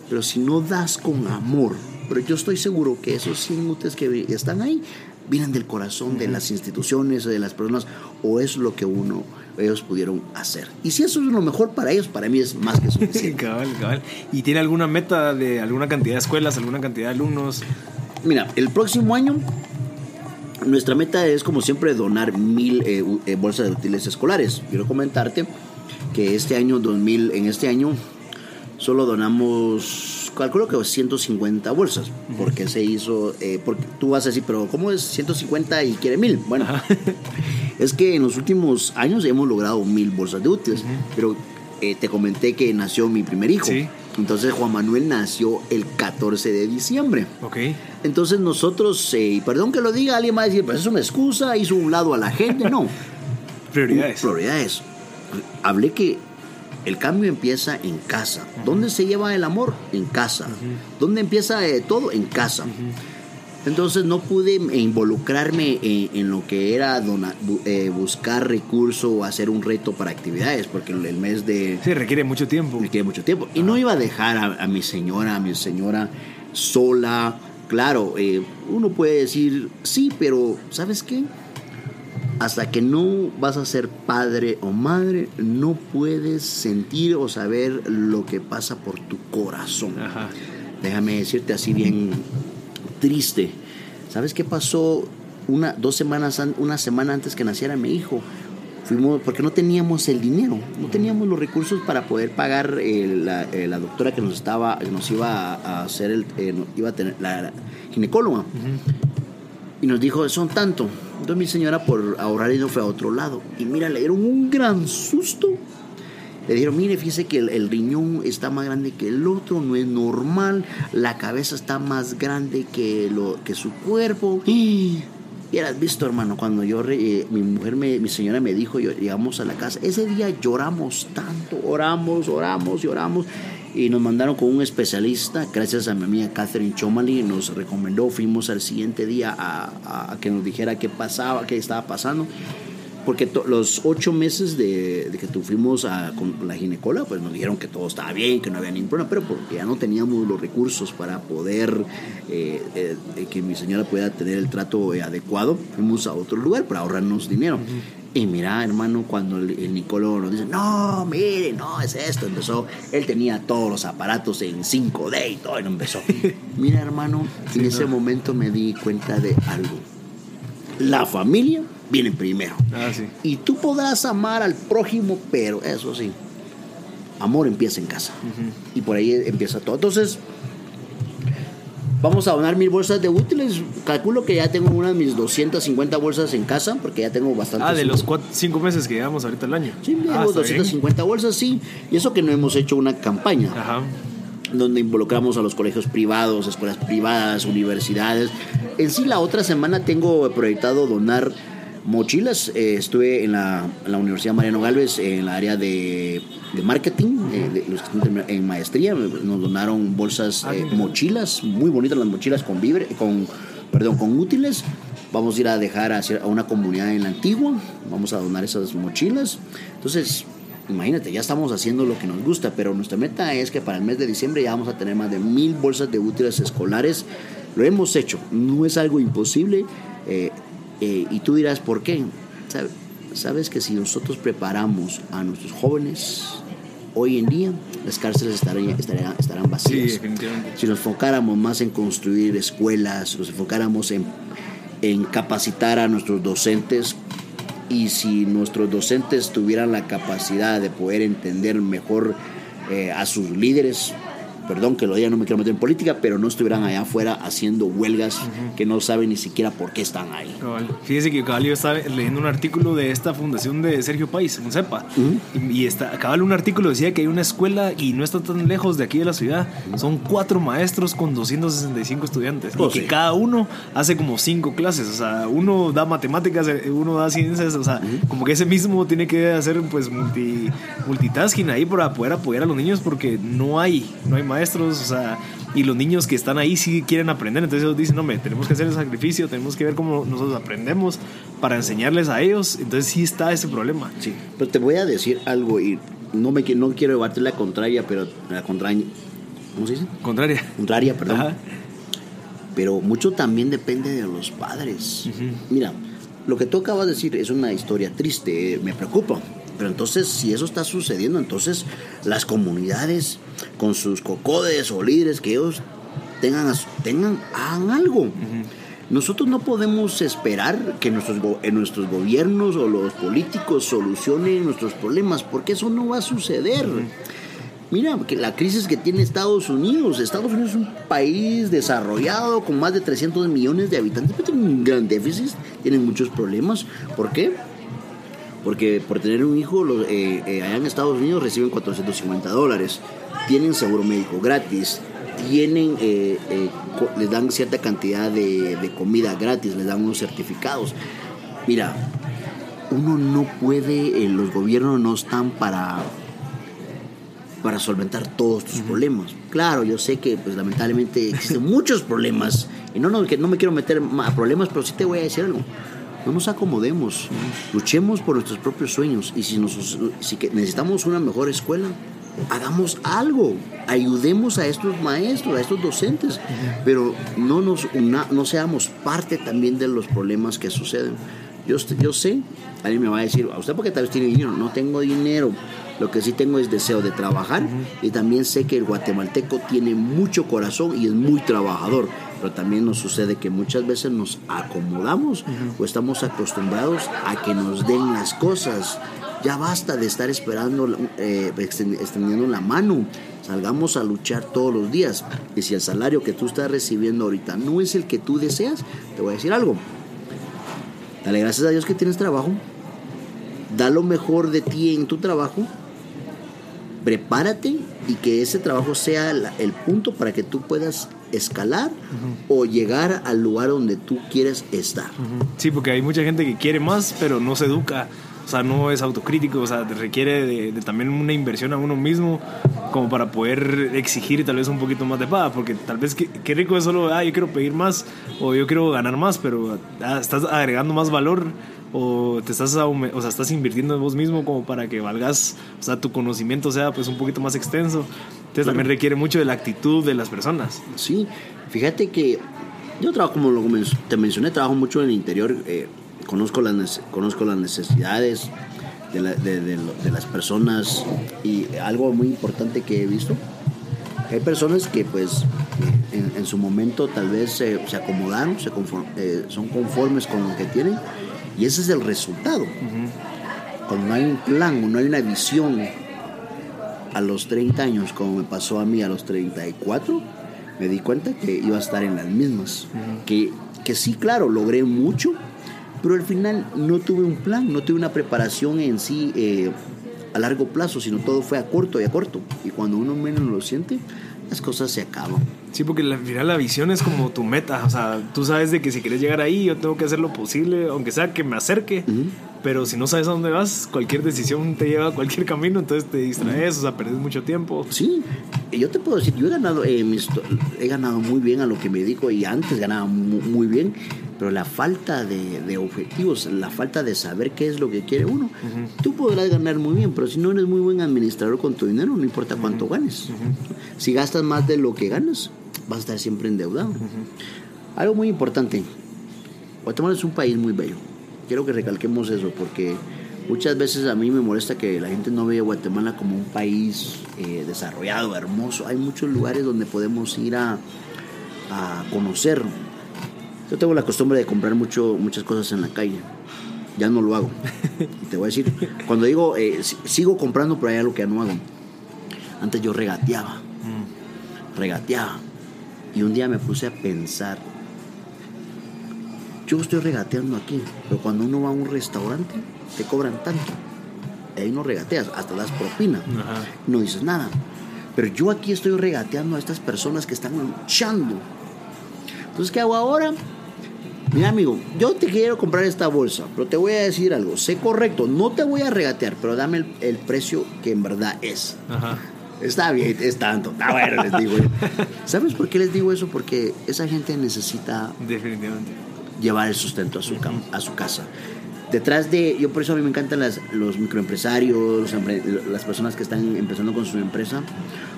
pero si no das con amor, pero yo estoy seguro que esos 100 útiles que están ahí vienen del corazón de las instituciones, de las personas, o es lo que uno, ellos pudieron hacer. Y si eso es lo mejor para ellos, para mí es más que suficiente. cabal, cabal. ¿Y tiene alguna meta de alguna cantidad de escuelas, alguna cantidad de alumnos? Mira, el próximo año nuestra meta es como siempre donar mil eh, eh, bolsas de útiles escolares. Quiero comentarte que este año 2000, en este año solo donamos, calculo que 150 bolsas, porque se hizo, eh, porque tú vas a decir, pero ¿cómo es 150 y quiere mil? Bueno, es que en los últimos años hemos logrado mil bolsas de útiles, pero eh, te comenté que nació mi primer hijo. Sí. Entonces Juan Manuel nació el 14 de diciembre. Ok. Entonces nosotros, eh, y perdón que lo diga, alguien va a decir, pues es una excusa, hizo un lado a la gente. No, Prioridades. prioridades. Hablé que el cambio empieza en casa. ¿Dónde se lleva el amor? En casa. ¿Dónde empieza eh, todo? En casa. Entonces no pude involucrarme en, en lo que era eh, buscar recursos o hacer un reto para actividades, porque el mes de, Sí, requiere mucho tiempo. me quedé mucho tiempo. Y no iba a dejar a, a mi señora, a mi señora sola. Claro, eh, uno puede decir, sí, pero ¿sabes qué? Hasta que no vas a ser padre o madre, no puedes sentir o saber lo que pasa por tu corazón. Ajá. Déjame decirte así bien triste. ¿Sabes qué pasó una, dos semanas, an- una semana antes que naciera mi hijo? Fuimos, porque no teníamos el dinero, no teníamos los recursos para poder pagar eh, la, eh, la doctora que nos estaba, nos iba a, hacer el, eh, iba a tener la, la ginecóloga. Y nos dijo, son tanto. Entonces mi señora por ahorrar no fue a otro lado. Y mira, le dieron un gran susto. Le dijeron, mire, fíjese que el, el riñón está más grande que el otro, no es normal. La cabeza está más grande que, lo, que su cuerpo. Y has visto, hermano, cuando yo, eh, mi mujer, me, mi señora me dijo, yo, llegamos a la casa, ese día lloramos tanto, oramos, oramos y oramos. Y nos mandaron con un especialista, gracias a mi amiga Catherine Chomali, nos recomendó, fuimos al siguiente día a, que nos dijera qué pasaba, qué estaba pasando. Porque los ocho meses de, de que tu fuimos a, con la ginecóloga, pues nos dijeron que todo estaba bien, que no había ningún problema, pero porque ya no teníamos los recursos para poder eh, eh, que mi señora pueda tener el trato eh, adecuado, fuimos a otro lugar para ahorrarnos dinero. Y mira, hermano, cuando el, el nicólogo nos dice, no, mire, no, es esto, empezó, él tenía todos los aparatos en 5D y todo, y no empezó. Mira, hermano, en ese momento me di cuenta de algo. La familia viene primero. Ah, sí. Y tú podrás amar al prójimo, pero eso sí, amor empieza en casa. Y por ahí empieza todo. Entonces, vamos a donar mil bolsas de útiles. Calculo que ya tengo unas mis 250 bolsas en casa, porque ya tengo bastante. Ah, de los cuatro, cinco meses que llevamos ahorita el año. Sí, ah, tengo está bien. 250 bolsas, sí. Y eso que no hemos hecho una campaña Ajá. donde involucramos a los colegios privados, escuelas privadas, universidades. En sí, la otra semana tengo proyectado donar mochilas. Eh, estuve en la, en la Universidad Mariano Galvez en la área de, de marketing, eh, de los que están termina- en maestría. Nos donaron bolsas, Ah, eh, mochilas, muy bonitas las mochilas con vibre, con, perdón, con útiles. Vamos a ir a dejar a, a una comunidad en la antigua. Vamos a donar esas mochilas. Entonces, Imagínate, ya estamos haciendo lo que nos gusta, pero nuestra meta es que para el mes de diciembre ya vamos a tener más de mil bolsas de útiles escolares. Lo hemos hecho, no es algo imposible. eh, eh, y tú dirás, ¿por qué? ¿Sabe- Sabes que si nosotros preparamos a nuestros jóvenes hoy en día, las cárceles estarán, estarán, estarán Sí, vacías. definitivamente. Si nos enfocáramos más en construir escuelas, nos enfocáramos en, en capacitar a nuestros docentes y si nuestros docentes tuvieran la capacidad de poder entender mejor eh, a sus líderes, perdón que lo diga, no me quiero meter en política, pero no estuvieran allá afuera haciendo huelgas que no saben ni siquiera por qué están ahí. Cabal. Fíjese que cabal yo estaba leyendo un artículo de esta fundación de Sergio País, un CEPA, y, y está, cabal un artículo decía que hay una escuela y no está tan lejos de aquí de la ciudad, son cuatro maestros con 265 estudiantes, Oh, y que sí. cada uno hace como cinco clases, o sea, uno da matemáticas, eh, uno da ciencias, o sea, como que ese mismo tiene que hacer pues multi, multitasking ahí para poder apoyar a los niños porque no hay, no hay maestros, o sea, y los niños que están ahí sí quieren aprender, entonces ellos dicen, no, me tenemos que hacer el sacrificio, tenemos que ver cómo nosotros aprendemos para enseñarles a ellos, entonces sí está ese problema. Sí, pero te voy a decir algo y no, me, no quiero llevarte la contraria, pero la contraria, ¿cómo se dice? Contraria. Contraria, perdón. Ajá. pero mucho también depende de los padres. Mira, lo que tú acabas de decir es una historia triste, me preocupa. Pero entonces, si eso está sucediendo, entonces las comunidades con sus cocodes o líderes que ellos tengan, tengan hagan algo. Nosotros no podemos esperar que nuestros, eh, nuestros gobiernos o los políticos solucionen nuestros problemas, porque eso no va a suceder. Mira, que la crisis que tiene Estados Unidos. Estados Unidos es un país desarrollado con más de 300 millones de habitantes, pero tiene un gran déficit, tienen muchos problemas. ¿Por qué? Porque por tener un hijo, los, eh, eh, allá en Estados Unidos reciben 450 dólares, tienen seguro médico gratis, tienen, eh, eh, les dan cierta cantidad de, de comida gratis, les dan unos certificados. Mira, uno no puede, los gobiernos no están para para solventar todos tus problemas. Claro, yo sé que pues lamentablemente existen muchos problemas y no, no, que no me quiero meter a problemas, pero sí te voy a decir algo. No nos acomodemos, luchemos por nuestros propios sueños y si, nos, si necesitamos una mejor escuela, hagamos algo, ayudemos a estos maestros, a estos docentes, pero no, nos una- no seamos parte también de los problemas que suceden. Yo, yo sé, alguien me va a decir, ¿a usted porque tal vez tiene dinero? No tengo dinero. Lo que sí tengo es deseo de trabajar y también sé que el guatemalteco tiene mucho corazón y es muy trabajador. Pero también nos sucede que muchas veces nos acomodamos o estamos acostumbrados a que nos den las cosas. Ya basta de estar esperando, eh, extendiendo la mano. Salgamos a luchar todos los días. Y si el salario que tú estás recibiendo ahorita no es el que tú deseas, te voy a decir algo. Dale gracias a Dios que tienes trabajo. Da lo mejor de ti en tu trabajo prepárate y que ese trabajo sea el punto para que tú puedas escalar o llegar al lugar donde tú quieres estar. Sí, porque hay mucha gente que quiere más, pero no se educa. O sea, no es autocrítico, o sea, requiere de, también una inversión a uno mismo como para poder exigir tal vez un poquito más de paga, porque tal vez qué, rico es solo, ah, yo quiero pedir más o yo quiero ganar más, pero ah, estás agregando más valor o te estás, o sea, estás invirtiendo en vos mismo como para que valgas, o sea, tu conocimiento sea pues un poquito más extenso. Entonces también requiere mucho de la actitud de las personas. Sí, fíjate que yo trabajo, como lo te mencioné, trabajo mucho en el interior, eh, conozco, las, conozco las necesidades de, de, las personas y algo muy importante que he visto, hay personas que pues en, su momento tal vez se, se acomodaron, se eh, son conformes con lo que tienen y ese es el resultado. Cuando no hay un plan, no hay una visión a los 30 años, como me pasó a mí a los 34, me di cuenta que iba a estar en las mismas. que, que sí, claro, logré mucho, pero al final no tuve un plan, no tuve una preparación en sí eh, a largo plazo, sino todo fue a corto y a corto. Y cuando uno menos lo siente, las cosas se acaban. Sí, porque al final la visión es como tu meta. O sea, tú sabes de que si quieres llegar ahí, yo tengo que hacer lo posible, aunque sea que me acerque. Pero si no sabes a dónde vas, cualquier decisión te lleva a cualquier camino, entonces te distraes, o sea, perdes mucho tiempo. Sí, yo te puedo decir, yo he ganado, eh, he ganado muy bien a lo que me dedico y antes ganaba muy bien pero la falta de, objetivos, la falta de saber qué es lo que quiere uno, tú podrás ganar muy bien, pero si no eres muy buen administrador con tu dinero, no importa cuánto ganes. Si gastas más de lo que ganas, vas a estar siempre endeudado. Algo muy importante, Guatemala es un país muy bello. Quiero que recalquemos eso porque muchas veces a mí me molesta que la gente no vea Guatemala como un país eh, desarrollado, hermoso. Hay muchos lugares donde podemos ir a, a conocer yo tengo la costumbre de comprar mucho, muchas cosas en la calle. Ya no lo hago. te voy a decir, cuando digo, eh, sigo comprando, pero hay algo que ya no hago. Antes yo regateaba. Mm. Regateaba. Y un día me puse a pensar, yo estoy regateando aquí, pero cuando uno va a un restaurante, te cobran tanto. Ahí no regateas, hasta das propina. No dices nada. Pero yo aquí estoy regateando a estas personas que están luchando. Entonces, ¿qué hago ahora? Mira, amigo, yo te quiero comprar esta bolsa, pero te voy a decir algo. Sé correcto, no te voy a regatear, pero dame el, precio que en verdad es. Ajá. Está bien, es tanto. Ah, bueno, les digo. ¿Sabes por qué les digo eso? Porque esa gente necesita. Definitivamente. Llevar el sustento a su, a su casa. Detrás de. Yo por eso a mí me encantan las, los microempresarios, las personas que están empezando con su empresa,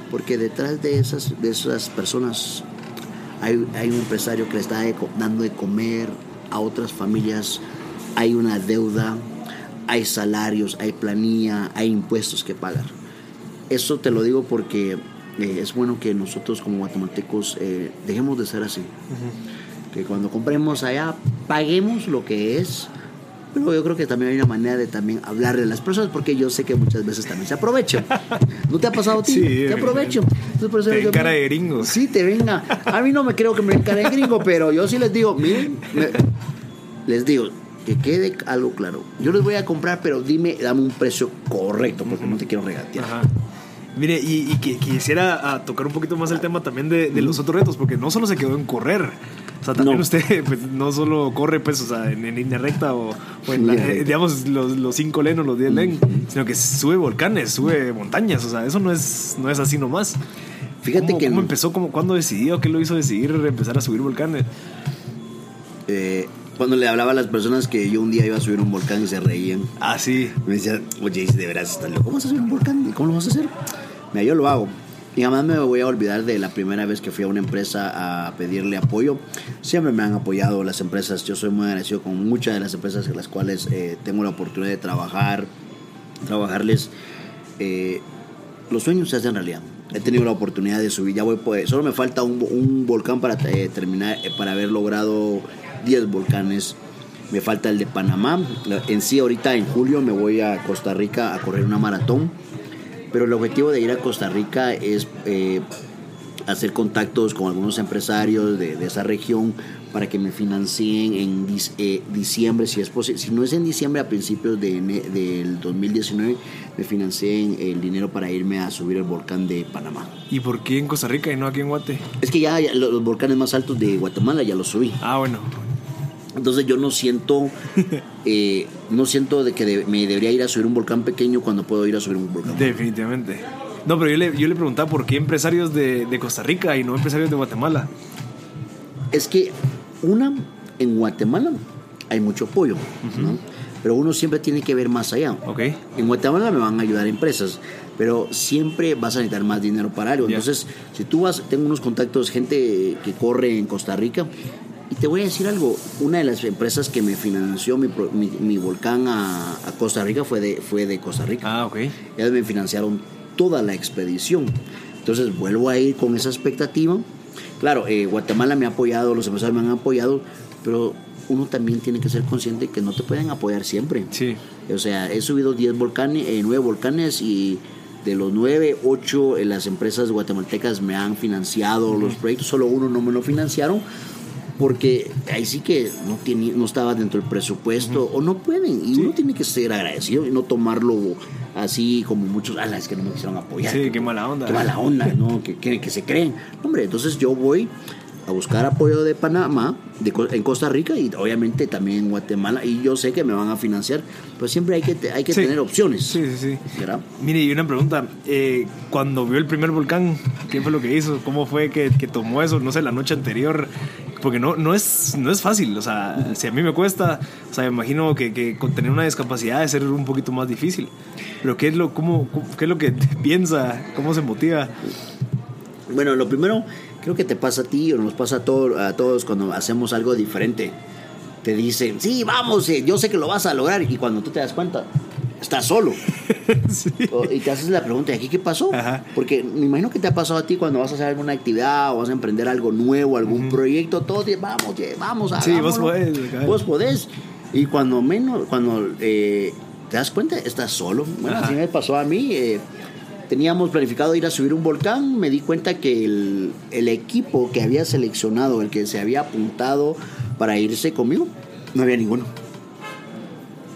porque detrás de esas, de esas personas hay, un empresario que le está dando de comer a otras familias, hay una deuda, hay salarios, hay planilla, hay impuestos que pagar. Eso te lo digo porque eh, es bueno que nosotros como guatemaltecos eh, dejemos de ser así. Que cuando compremos allá, paguemos lo que es pero yo creo que también hay una manera de también hablarle a las personas porque yo sé que muchas veces también se aprovechan. ¿No te ha pasado a ti? Sí, te aprovecho. te ven cara de gringo. Sí, te venga. A mí no me creo que me ven cara de gringo, pero yo sí les digo, miren, les digo, que quede algo claro. Yo les voy a comprar, pero dime, dame un precio correcto porque no te quiero regatear. Ajá. Mire, y, que, quisiera ah, tocar un poquito más el tema también de, de los otros retos, porque no solo se quedó en correr, o sea, también usted pues, no solo corre pues, o sea, en, línea recta o, en, eh, digamos, los, los cinco len o los diez len, sino que sube volcanes, sube montañas. O sea, eso no es, no es así nomás. Fíjate que... ¿Cómo empezó? Cómo, ¿Cuándo decidió? ¿Qué lo hizo decidir empezar a subir volcanes? Eh, cuando le hablaba a las personas que yo un día iba a subir un volcán y se reían. Ah, sí. Me decían, oye, de veras estás loco. ¿Cómo vas a subir un volcán? ¿Cómo lo vas a hacer? Mira, yo lo hago. Y jamás me voy a olvidar de la primera vez que fui a una empresa a pedirle apoyo. Siempre me han apoyado las empresas. Yo soy muy agradecido con muchas de las empresas con las cuales eh, tengo la oportunidad de trabajar, trabajarles. Eh, los sueños se hacen realidad. He tenido la oportunidad de subir. Ya voy, pues, solo me falta un, un volcán para eh, terminar, para haber logrado 10 volcanes. Me falta el de Panamá. En sí, ahorita en julio me voy a Costa Rica a correr una maratón pero el objetivo de ir a Costa Rica es eh, hacer contactos con algunos empresarios de, de, esa región para que me financien en dis, eh, diciembre, si es posible. Si no es en diciembre, a principios de, del 2019, me financien el dinero para irme a subir el volcán de Panamá. ¿Y por qué en Costa Rica y no aquí en Guate? Es que ya, ya los volcanes más altos de Guatemala ya los subí. Ah, bueno. Entonces yo no siento, eh, no siento de que de, me debería ir a subir un volcán pequeño cuando puedo ir a subir un volcán. Definitivamente. No, pero yo le, yo le preguntaba por qué empresarios de, de, Costa Rica y no empresarios de Guatemala. Es que una, en Guatemala hay mucho apoyo, uh -huh. ¿no? pero uno siempre tiene que ver más allá. Okay. En Guatemala me van a ayudar empresas, pero siempre vas a necesitar más dinero para algo. Yeah. Entonces, si tú vas, tengo unos contactos, gente que corre en Costa Rica, y te voy a decir algo, una de las empresas que me financió mi, mi, mi volcán a, a, Costa Rica fue de, fue de Costa Rica. Ah, ok. Ellos me financiaron toda la expedición. Entonces vuelvo a ir con esa expectativa. Claro, eh, Guatemala me ha apoyado, los empresarios me han apoyado, pero uno también tiene que ser consciente que no te pueden apoyar siempre. Sí. O sea, he subido 10 volcanes, eh, 9 volcanes y de los 9, 8 eh, las empresas guatemaltecas me han financiado uh -huh. los proyectos, solo uno no me lo financiaron porque ahí sí que no, tiene, no estaba dentro del presupuesto uh -huh. o no pueden y sí. uno tiene que ser agradecido y no tomarlo así como muchos, ah, es que no me quisieron apoyar. Sí, qué mala onda. Qué mala onda, ¿no? que, que, que se creen. Hombre, entonces yo voy a buscar apoyo de Panamá, de, en Costa Rica y obviamente también en Guatemala. Y yo sé que me van a financiar, pero siempre hay que, hay que sí. tener opciones. Sí, sí, sí. ¿verdad? Mire, y una pregunta. Eh, cuando vio el primer volcán, ¿qué fue lo que hizo? ¿Cómo fue que, que tomó eso? No sé, la noche anterior. Porque no, no, es, no es fácil. O sea, si a mí me cuesta, o sea, me imagino que, que tener una discapacidad debe ser un poquito más difícil. Pero ¿qué es lo, cómo, qué es lo que piensa? ¿Cómo se motiva? Bueno, lo primero creo que te pasa a ti o nos pasa a, todo, a todos cuando hacemos algo diferente. Te dicen, sí, vamos, eh, yo sé que lo vas a lograr. Y cuando tú te das cuenta, estás solo. sí. Y te haces la pregunta, ¿y aquí qué pasó? Ajá. Porque me imagino que te ha pasado a ti cuando vas a hacer alguna actividad o vas a emprender algo nuevo, algún uh -huh. proyecto, todo, vamos, vamos, Sí, vos podés. Vos podés. Y cuando menos, cuando eh, te das cuenta, estás solo. Bueno, Ajá. así me pasó a mí. Eh, teníamos planificado ir a subir un volcán, me di cuenta que el, el, equipo que había seleccionado, el que se había apuntado para irse conmigo, no había ninguno.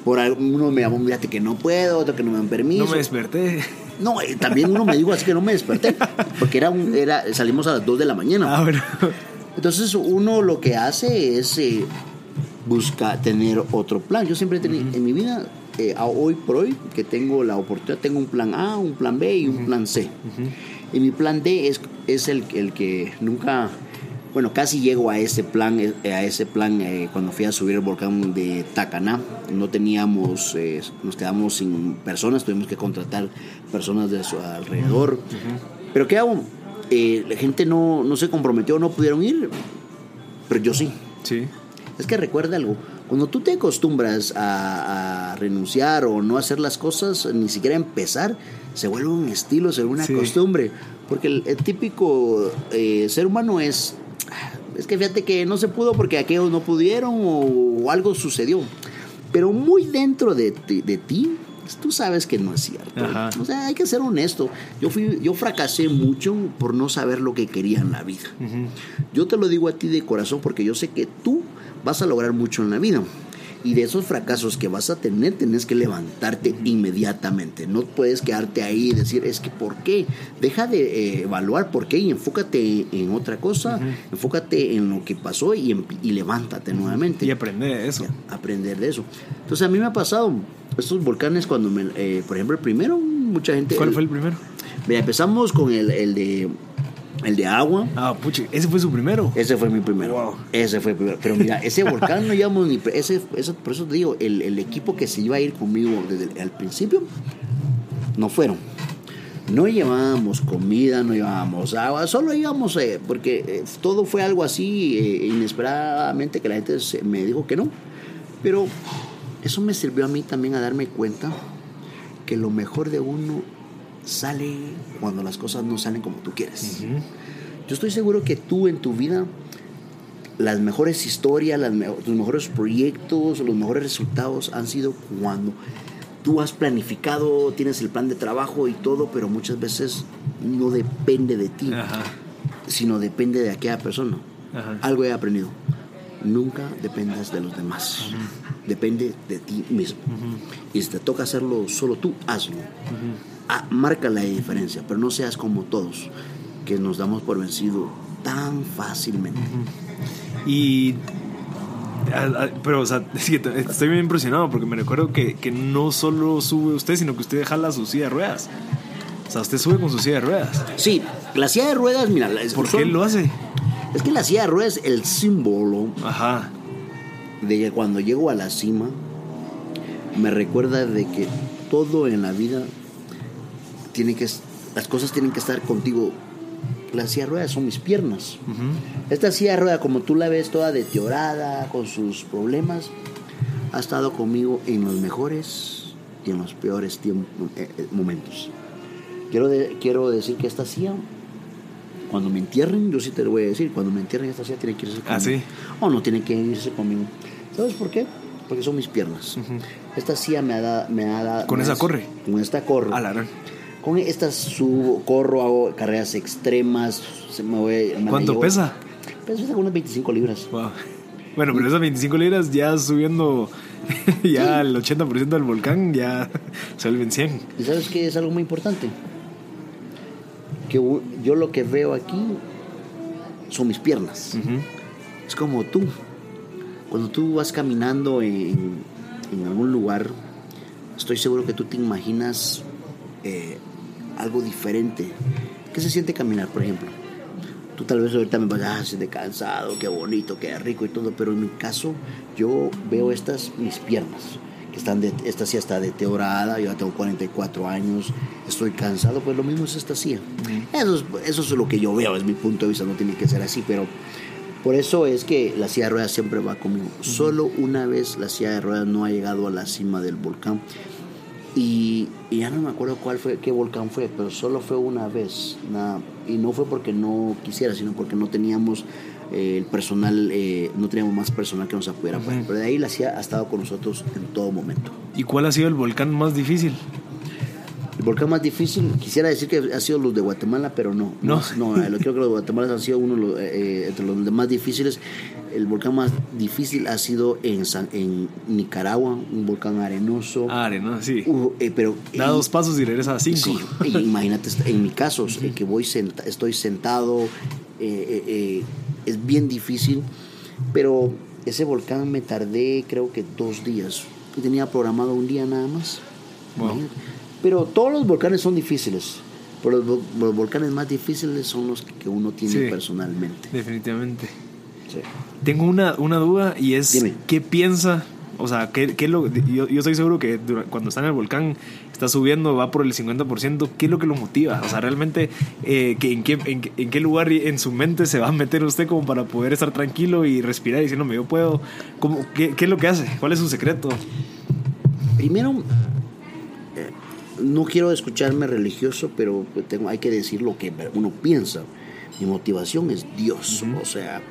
Por uno me llamó, mírate que no puedo, otro que no me dan permiso. No me desperté. No, eh, también uno me dijo así que no me desperté, porque era un, era, salimos a las 2 de la mañana. Ah, bueno. Entonces uno lo que hace es eh, buscar tener otro plan. Yo siempre he tenido, uh -huh. en mi vida eh, hoy por hoy que tengo la oportunidad, tengo un plan A, un plan B y un uh -huh. plan C. Uh -huh. Y mi plan D es, es el, el, que nunca, bueno, casi llego a ese plan, eh, a ese plan eh, cuando fui a subir el volcán de Tacaná. No teníamos, eh, nos quedamos sin personas, tuvimos que contratar personas de su alrededor. Pero ¿qué hago? Eh, la gente no, no se comprometió, no pudieron ir, pero yo sí. Sí. Es que recuerda algo, cuando tú te acostumbras a, a, renunciar o no hacer las cosas, ni siquiera empezar, se vuelve un estilo, se vuelve una sí. costumbre. Porque el, el típico eh, ser humano es, es que fíjate que no se pudo porque aquellos no pudieron o, algo sucedió. Pero muy dentro de, de, de ti, tú sabes que no es cierto. Ajá. O sea, hay que ser honesto. Yo, fui, yo fracasé mucho por no saber lo que quería en la vida. Uh -huh. Yo te lo digo a ti de corazón porque yo sé que tú vas a lograr mucho en la vida. Y de esos fracasos que vas a tener, tenés que levantarte inmediatamente. No puedes quedarte ahí y decir, es que ¿por qué? Deja de eh, evaluar por qué y enfócate en otra cosa. Uh -huh. Enfócate en lo que pasó y, y levántate uh -huh. nuevamente. Y aprender de eso. aprender de eso. Entonces a mí me ha pasado estos volcanes cuando me, eh, por ejemplo, el primero, mucha gente... ¿Cuál fue el primero? Mira, empezamos con el, el de el de agua. Ah, puche, ese fue su primero. Ese fue mi primero. Wow. Ese fue el primero. Pero mira, ese volcán no llevamos ni. Ese, ese, por eso te digo, el, el, equipo que se iba a ir conmigo desde el, al principio, no fueron. No llevábamos comida, no llevábamos agua, solo íbamos, eh, porque eh, todo fue algo así eh, inesperadamente que la gente se- me dijo que no. Pero eso me sirvió a mí también a darme cuenta que lo mejor de uno sale cuando las cosas no salen como tú quieres. Yo estoy seguro que tú en tu vida, las mejores historias, las me- tus mejores proyectos, los mejores resultados han sido cuando tú has planificado, tienes el plan de trabajo y todo, pero muchas veces no depende de ti, Ajá. sino depende de aquella persona. Ajá. Algo he aprendido. Nunca dependas de los demás. Depende de ti mismo. Y si te toca hacerlo solo tú, hazlo. Ah, marca la diferencia, pero no seas como todos, que nos damos por vencido tan fácilmente. Y. Pero, o sea, estoy bien impresionado porque me recuerdo que, que no solo sube usted, sino que usted jala su silla de ruedas. O sea, usted sube con su silla de ruedas. Sí, la silla de ruedas, mira, la- ¿Por son- qué lo hace? es que la silla de ruedas es el símbolo Ajá. de que cuando llego a la cima, me recuerda de que todo en la vida tiene que, las cosas tienen que estar contigo. La silla de ruedas son mis piernas. Esta silla de ruedas, como tú la ves toda deteriorada, con sus problemas, ha estado conmigo en los mejores y en los peores eh, eh, momentos. Quiero, de- quiero decir que esta silla, cuando me entierren, yo sí te lo voy a decir, cuando me entierren esta silla tiene que irse conmigo. ¿Ah, sí? O no tiene que irse conmigo. ¿Sabes por qué? Porque son mis piernas. Esta silla me ha dado... Me ha dado ¿Con me esa corre? Con esta corro. A la. Con esta subo, corro, hago carreras extremas. Se me voy, me ¿Cuánto pesa? Pesa unas 25 libras. Wow. Bueno, pero esas 25 libras ya subiendo ya el 80% del volcán ya se vuelven 100. ¿Y sabes qué es algo muy importante? Que yo lo que veo aquí son mis piernas. Ujú. Es como tú. Cuando tú vas caminando en, en algún lugar, estoy seguro que tú te imaginas eh, algo diferente. ¿Qué se siente caminar, por ejemplo? Tú tal vez ahorita me vas a ah, siente cansado, qué bonito, qué rico y todo, pero en mi caso yo veo estas mis piernas, que están de, esta silla está deteriorada, yo ya tengo 44 años, estoy cansado, pues lo mismo es esta silla. Eso, es, eso es lo que yo veo, es mi punto de vista, no tiene que ser así, pero por eso es que la silla de ruedas siempre va conmigo. Solo una vez la silla de ruedas no ha llegado a la cima del volcán. Y, y ya no me acuerdo cuál fue, qué volcán fue, pero solo fue una vez. nada. y no fue porque no quisiera, sino porque no teníamos eh, el personal, eh, no teníamos más personal que nos apoyara. Ujú. Pero de ahí la CIA ha estado con nosotros en todo momento. ¿Y cuál ha sido el volcán más difícil? El volcán más difícil, quisiera decir que ha sido los de Guatemala, pero no. No. No, eh, lo creo que los de Guatemala han sido uno los, eh, eh, entre los más difíciles. El volcán más difícil ha sido en, San- en Nicaragua, un volcán arenoso. Ah, no, sí. Uh, eh, pero Da dos pasos y regresa a cinco. Sí, y imagínate, en mi caso, eh, que voy senta- estoy sentado, eh, es bien difícil, pero ese volcán me tardé creo que dos días. Tenía programado un día nada más. Wow. Pero todos los volcanes son difíciles, pero los, los volcanes más difíciles son los que uno tiene Sí. personalmente. Definitivamente. Sí. Tengo una, una duda y es Dime. qué piensa, o sea, qué, qué lo, yo, yo estoy seguro que cuando está en el volcán, está subiendo, va por el 50%, ¿qué es lo que lo motiva? O sea, realmente, eh, que en, qué, en, en qué lugar en su mente se va a meter usted como para poder estar tranquilo y respirar diciéndome, yo puedo, ¿Cómo, qué, ¿qué es lo que hace? ¿Cuál es su secreto? Primero, no quiero escucharme religioso, pero tengo, hay que decir lo que uno piensa. Mi motivación es Dios, Ujú. o sea,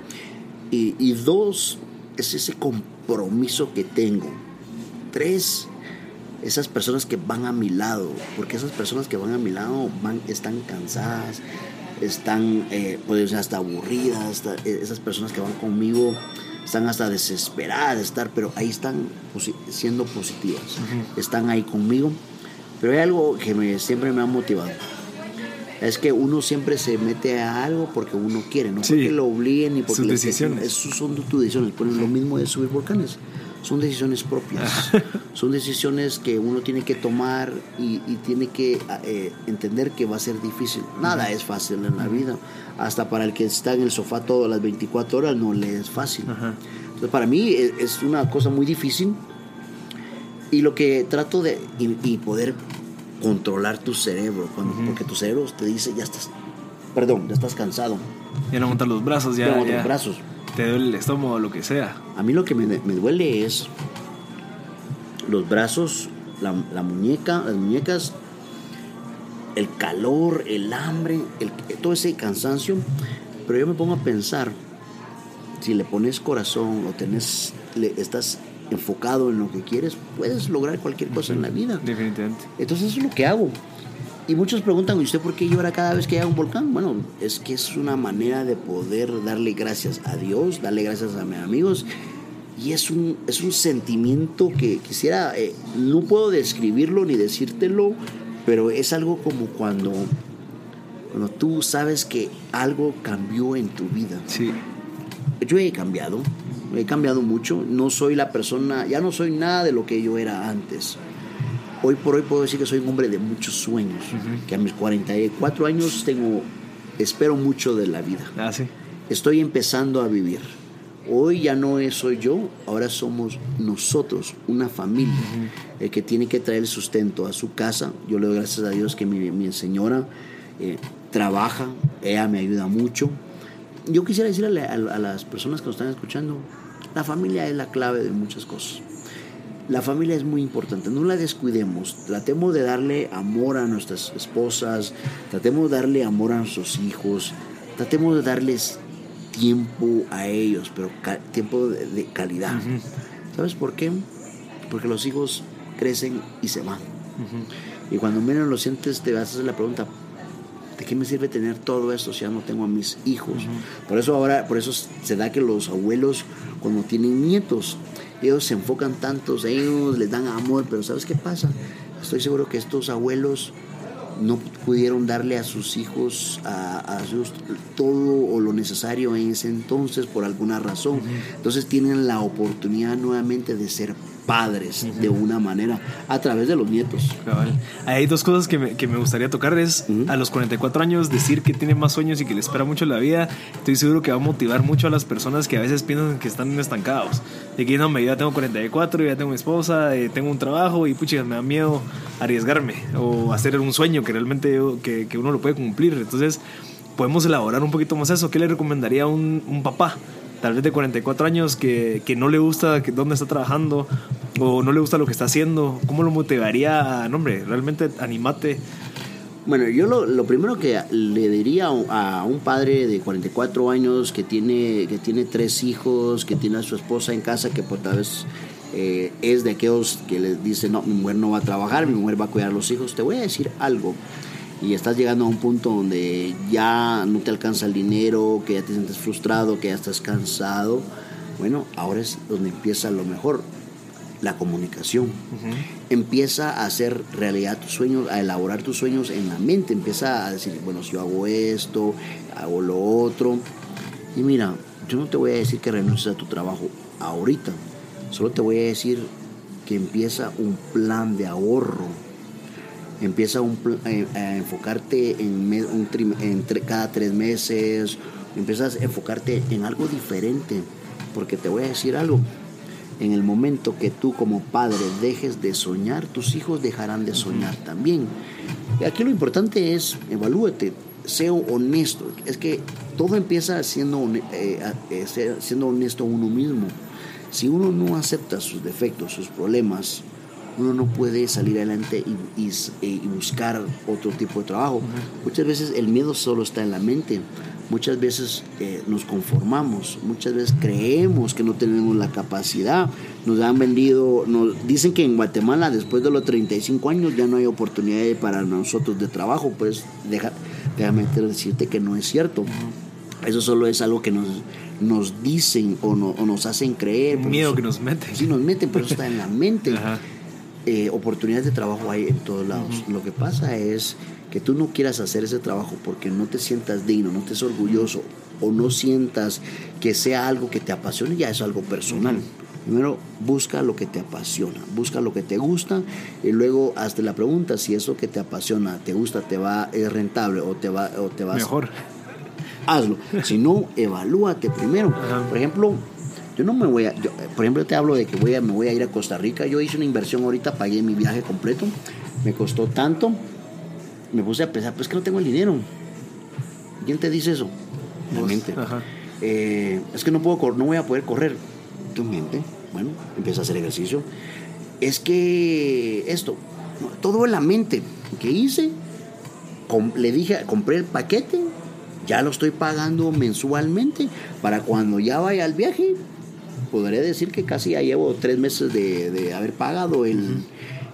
y, y dos, es ese compromiso que tengo. Tres, esas personas que van a mi lado, porque esas personas que van a mi lado van, están cansadas, están, eh, ser hasta aburridas, hasta- eh, esas personas que van conmigo están hasta desesperadas de estar, pero ahí están posi- siendo positivas, están ahí conmigo. Pero hay algo que me, siempre me ha motivado. Es que uno siempre se mete a algo porque uno quiere, no Sí. porque lo obliguen ni porque Sus decisiones. Esos son tus decisiones. Por lo mismo de subir volcanes. Son decisiones propias. son decisiones que uno tiene que tomar y, y tiene que eh, entender que va a ser difícil. Nada es fácil en la vida. Hasta para el que está en el sofá todas las 24 horas no le es fácil. Entonces, para mí es, es una cosa muy difícil. Y lo que trato de y, y poder controlar tu cerebro, cuando, porque tu cerebro te dice, ya estás, perdón, ya estás cansado. Ya no montas los brazos, ya. Ya no ya los brazos. Te duele el estómago, lo que sea. A mí lo que me, me duele es los brazos, la, la muñeca, las muñecas, el calor, el hambre, el, todo ese cansancio. Pero yo me pongo a pensar, si le pones corazón o tenés, le, estás enfocado en lo que quieres, puedes lograr cualquier cosa en la vida. Definitivamente. Entonces eso es lo que hago. Y muchos preguntan, ¿y usted por qué llora cada vez que hay un volcán? Bueno, es que es una manera de poder darle gracias a Dios, darle gracias a mis amigos. Y es un, es un sentimiento que quisiera, eh, no puedo describirlo ni decírtelo, pero es algo como cuando, cuando tú sabes que algo cambió en tu vida. Sí. Yo he cambiado, he cambiado mucho, no soy la persona, ya no soy nada de lo que yo era antes. Hoy por hoy puedo decir que soy un hombre de muchos sueños, que a mis 44 años tengo, espero mucho de la vida. Ah, sí. Estoy empezando a vivir. Hoy ya no soy yo, ahora somos nosotros, una familia, el que tiene que traer sustento a su casa. Yo le doy gracias a Dios que mi, mi señora eh, trabaja, ella me ayuda mucho. Yo quisiera decirle a, a- a las personas que nos están escuchando, la familia es la clave de muchas cosas. La familia es muy importante, no la descuidemos, tratemos de darle amor a nuestras esposas, tratemos de darle amor a nuestros hijos, tratemos de darles tiempo a ellos, pero tiempo de, de calidad. ¿Sabes por qué? Porque los hijos crecen y se van. Y cuando menos lo sientes te vas a hacer la pregunta, ¿de qué me sirve tener todo esto si ya no tengo a mis hijos? Por eso ahora, por eso se da que los abuelos cuando tienen nietos, ellos se enfocan tantos, ellos les dan amor, pero ¿sabes qué pasa? Estoy seguro que estos abuelos no pudieron darle a sus hijos a, a sus, todo o lo necesario en ese entonces por alguna razón. Entonces tienen la oportunidad nuevamente de ser padres de una manera a través de los nietos. Cabal. Hay dos cosas que me, que me gustaría tocar. Es Ujú. a los 44 años decir que tiene más sueños y que le espera mucho la vida. Estoy seguro que va a motivar mucho a las personas que a veces piensan que están estancados. De que no, me ya tengo 44, ya tengo mi esposa, eh, tengo un trabajo y pucha, me da miedo arriesgarme o hacer un sueño que realmente yo- que, que uno lo puede cumplir. Entonces podemos elaborar un poquito más eso. ¿Qué le recomendaría a un, un papá? Tal vez de 44 años que, que no le gusta que, dónde está trabajando o no le gusta lo que está haciendo. ¿Cómo lo motivaría? No, hombre, realmente animate. Bueno, yo lo, lo primero que le diría a un- padre de 44 años que tiene, que tiene tres hijos, que tiene a su esposa en casa, que por tal vez eh, es de aquellos que les dicen, no, mi mujer no va a trabajar, mi mujer va a cuidar a los hijos, te voy a decir algo. Y estás llegando a un punto donde ya no te alcanza el dinero, que ya te sientes frustrado, que ya estás cansado. Bueno, ahora es donde empieza lo mejor, la comunicación empieza a hacer realidad tus sueños, a elaborar tus sueños en la mente, empieza a decir, bueno, si yo hago esto, hago lo otro. Y mira, yo no te voy a decir que renuncies a tu trabajo ahorita, solo te voy a decir que empieza un plan de ahorro. Empieza un eh, a enfocarte en, un trim- en tre- cada tres meses, empiezas a enfocarte en algo diferente, porque te voy a decir algo, en el momento que tú como padre dejes de soñar, tus hijos dejarán de soñar también. Y aquí lo importante es, evalúate, sea honesto. Es que todo empieza siendo, eh, a- eh, siendo honesto uno mismo. Si uno no acepta sus defectos, sus problemas, uno no puede salir adelante y, y buscar otro tipo de trabajo. Muchas veces el miedo solo está en la mente. Muchas veces eh, nos conformamos, muchas veces creemos que no tenemos la capacidad. Nos han vendido, nos dicen que en Guatemala después de los 35 años ya no hay oportunidades para nosotros de trabajo, pues deja, déjame decirte que no es cierto. Eso solo es algo que nos, nos dicen o, no- o nos hacen creer. Miedo eso- que nos mete. Sí, nos meten, pero eso está en la mente. Ajá. Eh, oportunidades de trabajo hay en todos lados. Lo que pasa es que tú no quieras hacer ese trabajo porque no te sientas digno, no estés orgulloso o no sientas que sea algo que te apasione, ya es algo personal. Primero, busca lo que te apasiona, busca lo que te gusta y luego hazte la pregunta si eso que te apasiona, te gusta, te va, es rentable o te va, o te vas Mejor. hazlo. Si no, evalúate primero. Por ejemplo, yo no me voy a, yo, eh, por ejemplo, te hablo de que voy a, me voy a ir a Costa Rica. Yo hice una inversión ahorita, pagué mi viaje completo. me costó tanto, me puse a pensar, pues que no tengo el dinero. ¿Quién te dice eso? Vos, mente. Eh, es que no puedo no voy a poder correr. Tu mente, bueno, empieza a hacer ejercicio. Es que esto, todo en la mente. ¿Qué hice? Com- le dije, compré el paquete, ya lo estoy pagando mensualmente para cuando ya vaya al viaje. Podré decir que casi ya llevo tres meses de, de haber pagado el,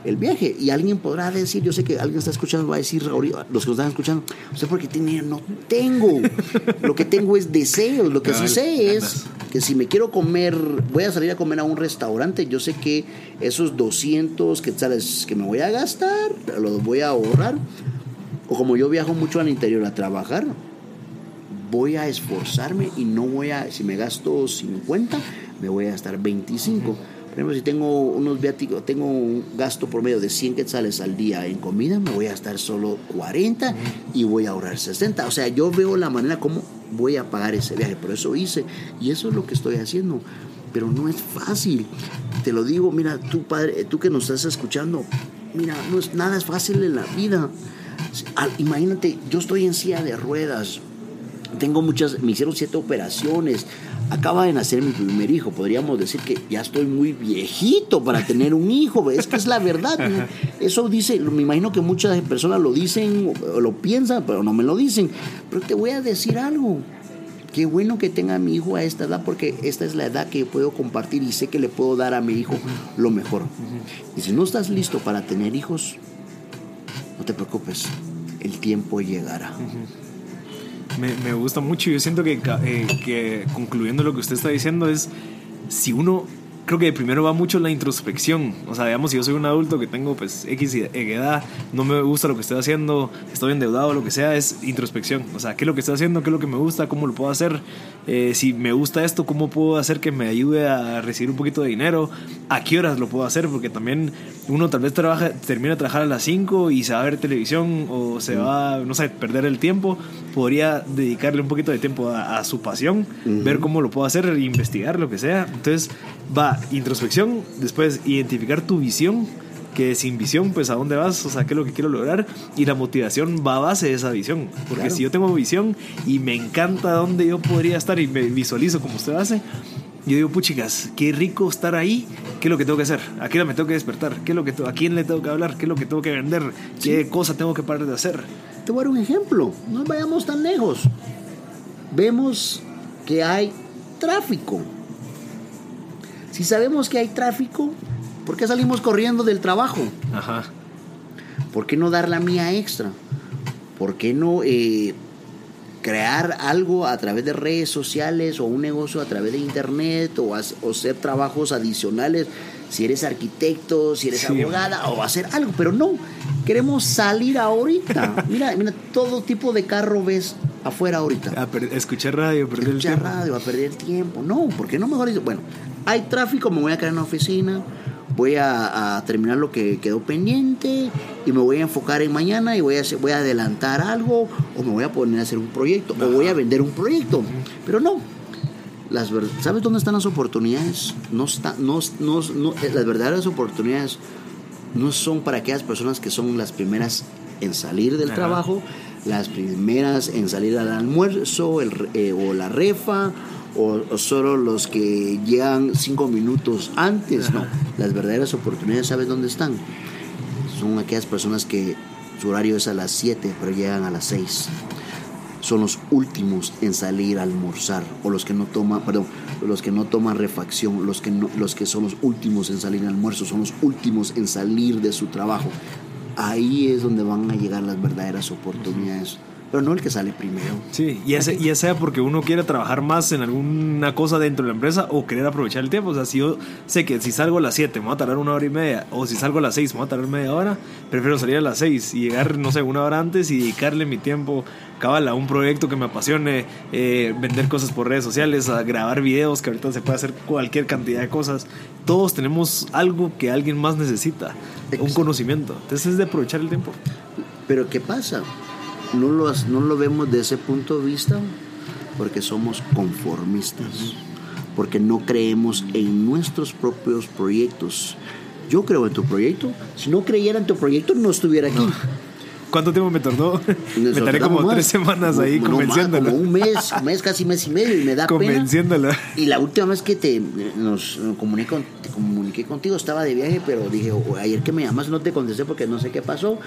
el viaje. Y alguien podrá decir, yo sé que alguien está escuchando, va a decir, los que nos están escuchando, usted porque tiene no tengo. Lo que tengo es deseos. Lo que sí sé es que si me quiero comer, voy a salir a comer a un restaurante, yo sé que esos 200 quetzales que me voy a gastar, los voy a ahorrar. O como yo viajo mucho al interior a trabajar, voy a esforzarme y no voy a, si me gasto 50, me voy a gastar 25. Por ejemplo, si tengo unos viáticos, tengo un gasto promedio de 100 quetzales al día en comida, me voy a gastar solo 40 y voy a ahorrar 60. O sea, yo veo la manera como voy a pagar ese viaje, por eso hice. Y eso es lo que estoy haciendo. Pero no es fácil. Te lo digo, mira, tú padre, tú que nos estás escuchando, mira, no es nada es fácil en la vida. Imagínate, yo estoy en silla de ruedas, tengo muchas, me hicieron siete operaciones. Acaba de nacer mi primer hijo. Podríamos decir que ya estoy muy viejito para tener un hijo. Es que es la verdad. Eso dice, me imagino que muchas personas lo dicen o lo piensan, pero no me lo dicen. Pero te voy a decir algo. Qué bueno que tenga mi hijo a esta edad porque esta es la edad que puedo compartir y sé que le puedo dar a mi hijo lo mejor. Y si no estás listo para tener hijos, no te preocupes. El tiempo llegará. Me, me gusta mucho y yo siento que, eh, que concluyendo lo que usted está diciendo es, si uno, creo que primero va mucho la introspección, o sea, digamos, si yo soy un adulto que tengo pues X y- edad, no me gusta lo que estoy haciendo, estoy endeudado, lo que sea, es introspección, o sea, qué es lo que estoy haciendo, qué es lo que me gusta, cómo lo puedo hacer, Eh, si me gusta esto, cómo puedo hacer que me ayude a recibir un poquito de dinero, a qué horas lo puedo hacer, porque también uno tal vez trabaja, termina de trabajar a las 5 y se va a ver televisión o se va, no sé, perder el tiempo, podría dedicarle un poquito de tiempo a, a su pasión, ver cómo lo puedo hacer, investigar, lo que sea. Entonces va introspección, después identificar tu visión, que sin visión, pues a dónde vas, o sea, qué es lo que quiero lograr, y la motivación va a base de esa visión, porque Claro. si yo tengo visión y me encanta dónde yo podría estar y me visualizo como usted hace, yo digo, puchicas, qué rico estar ahí. ¿Qué es lo que tengo que hacer? ¿A qué hora me tengo que despertar? ¿Qué es lo que ¿A quién le tengo que hablar? ¿Qué es lo que tengo que vender? ¿Qué cosa tengo que parar de hacer? Te voy a dar un ejemplo. No vayamos tan lejos. Vemos que hay tráfico. Si sabemos que hay tráfico, ¿por qué salimos corriendo del trabajo? Ajá. ¿Por qué no dar la mía extra? ¿Por qué no eh, crear algo a través de redes sociales o un negocio a través de internet o, o hacer trabajos adicionales? Si eres arquitecto, si eres Sí. abogada o hacer algo, pero no. Queremos salir ahorita. Mira, mira, todo tipo de carro ves afuera ahorita. A per- escuchar radio, perder el Escuchar tiempo. radio, a perder tiempo. No, ¿por qué no mejor bueno, hay tráfico, me voy a quedar en la oficina, voy a, a terminar lo que quedó pendiente y me voy a enfocar en mañana y voy a, voy a adelantar algo o me voy a poner a hacer un proyecto o voy a vender un proyecto. Pero no. Las ¿Sabes dónde están las oportunidades? No está, no, no, no- las verdaderas oportunidades no son para aquellas personas que son las primeras en salir del Ajá. trabajo, las primeras en salir al almuerzo el eh, o la refa, o, o solo los que llegan cinco minutos antes. No, las verdaderas oportunidades, ¿sabes dónde están? Son aquellas personas que su horario es a las 7, pero llegan a las 6 son los últimos en salir a almorzar o los que no toman, perdón, los que no toman refacción, los que no, los que son los últimos en salir al almuerzo, son los últimos en salir de su trabajo. Ahí es donde van a llegar las verdaderas oportunidades, pero no el que sale primero. Sí, sea, ya sea porque uno quiere trabajar más en alguna cosa dentro de la empresa o querer aprovechar el tiempo. O sea, si yo sé que si salgo a las 7 me va a tardar una hora y media, o si salgo a las 6 me va a tardar media hora, prefiero salir a las 6 y llegar, no sé, una hora antes y dedicarle mi tiempo cabal a un proyecto que me apasione, eh, vender cosas por redes sociales, a grabar videos, que ahorita se puede hacer cualquier cantidad de cosas. Todos tenemos algo que alguien más necesita, un Exacto. conocimiento. Entonces es de aprovechar el tiempo. Pero ¿qué pasa? No lo, no lo vemos de ese punto de vista porque somos conformistas, porque no creemos en nuestros propios proyectos. yo creo en tu proyecto. Si no creyera en tu proyecto, no estuviera aquí. ¿Cuánto tiempo me tardó? me tardé como tres semanas ahí no, convenciéndolo. como un mes, un mes, casi mes y medio, y me da Convenciéndolo. pena. Y la última vez que te, nos comuniqué, te comuniqué contigo, estaba de viaje, pero dije, oh, ayer que me llamas no te contesté porque no sé qué pasó,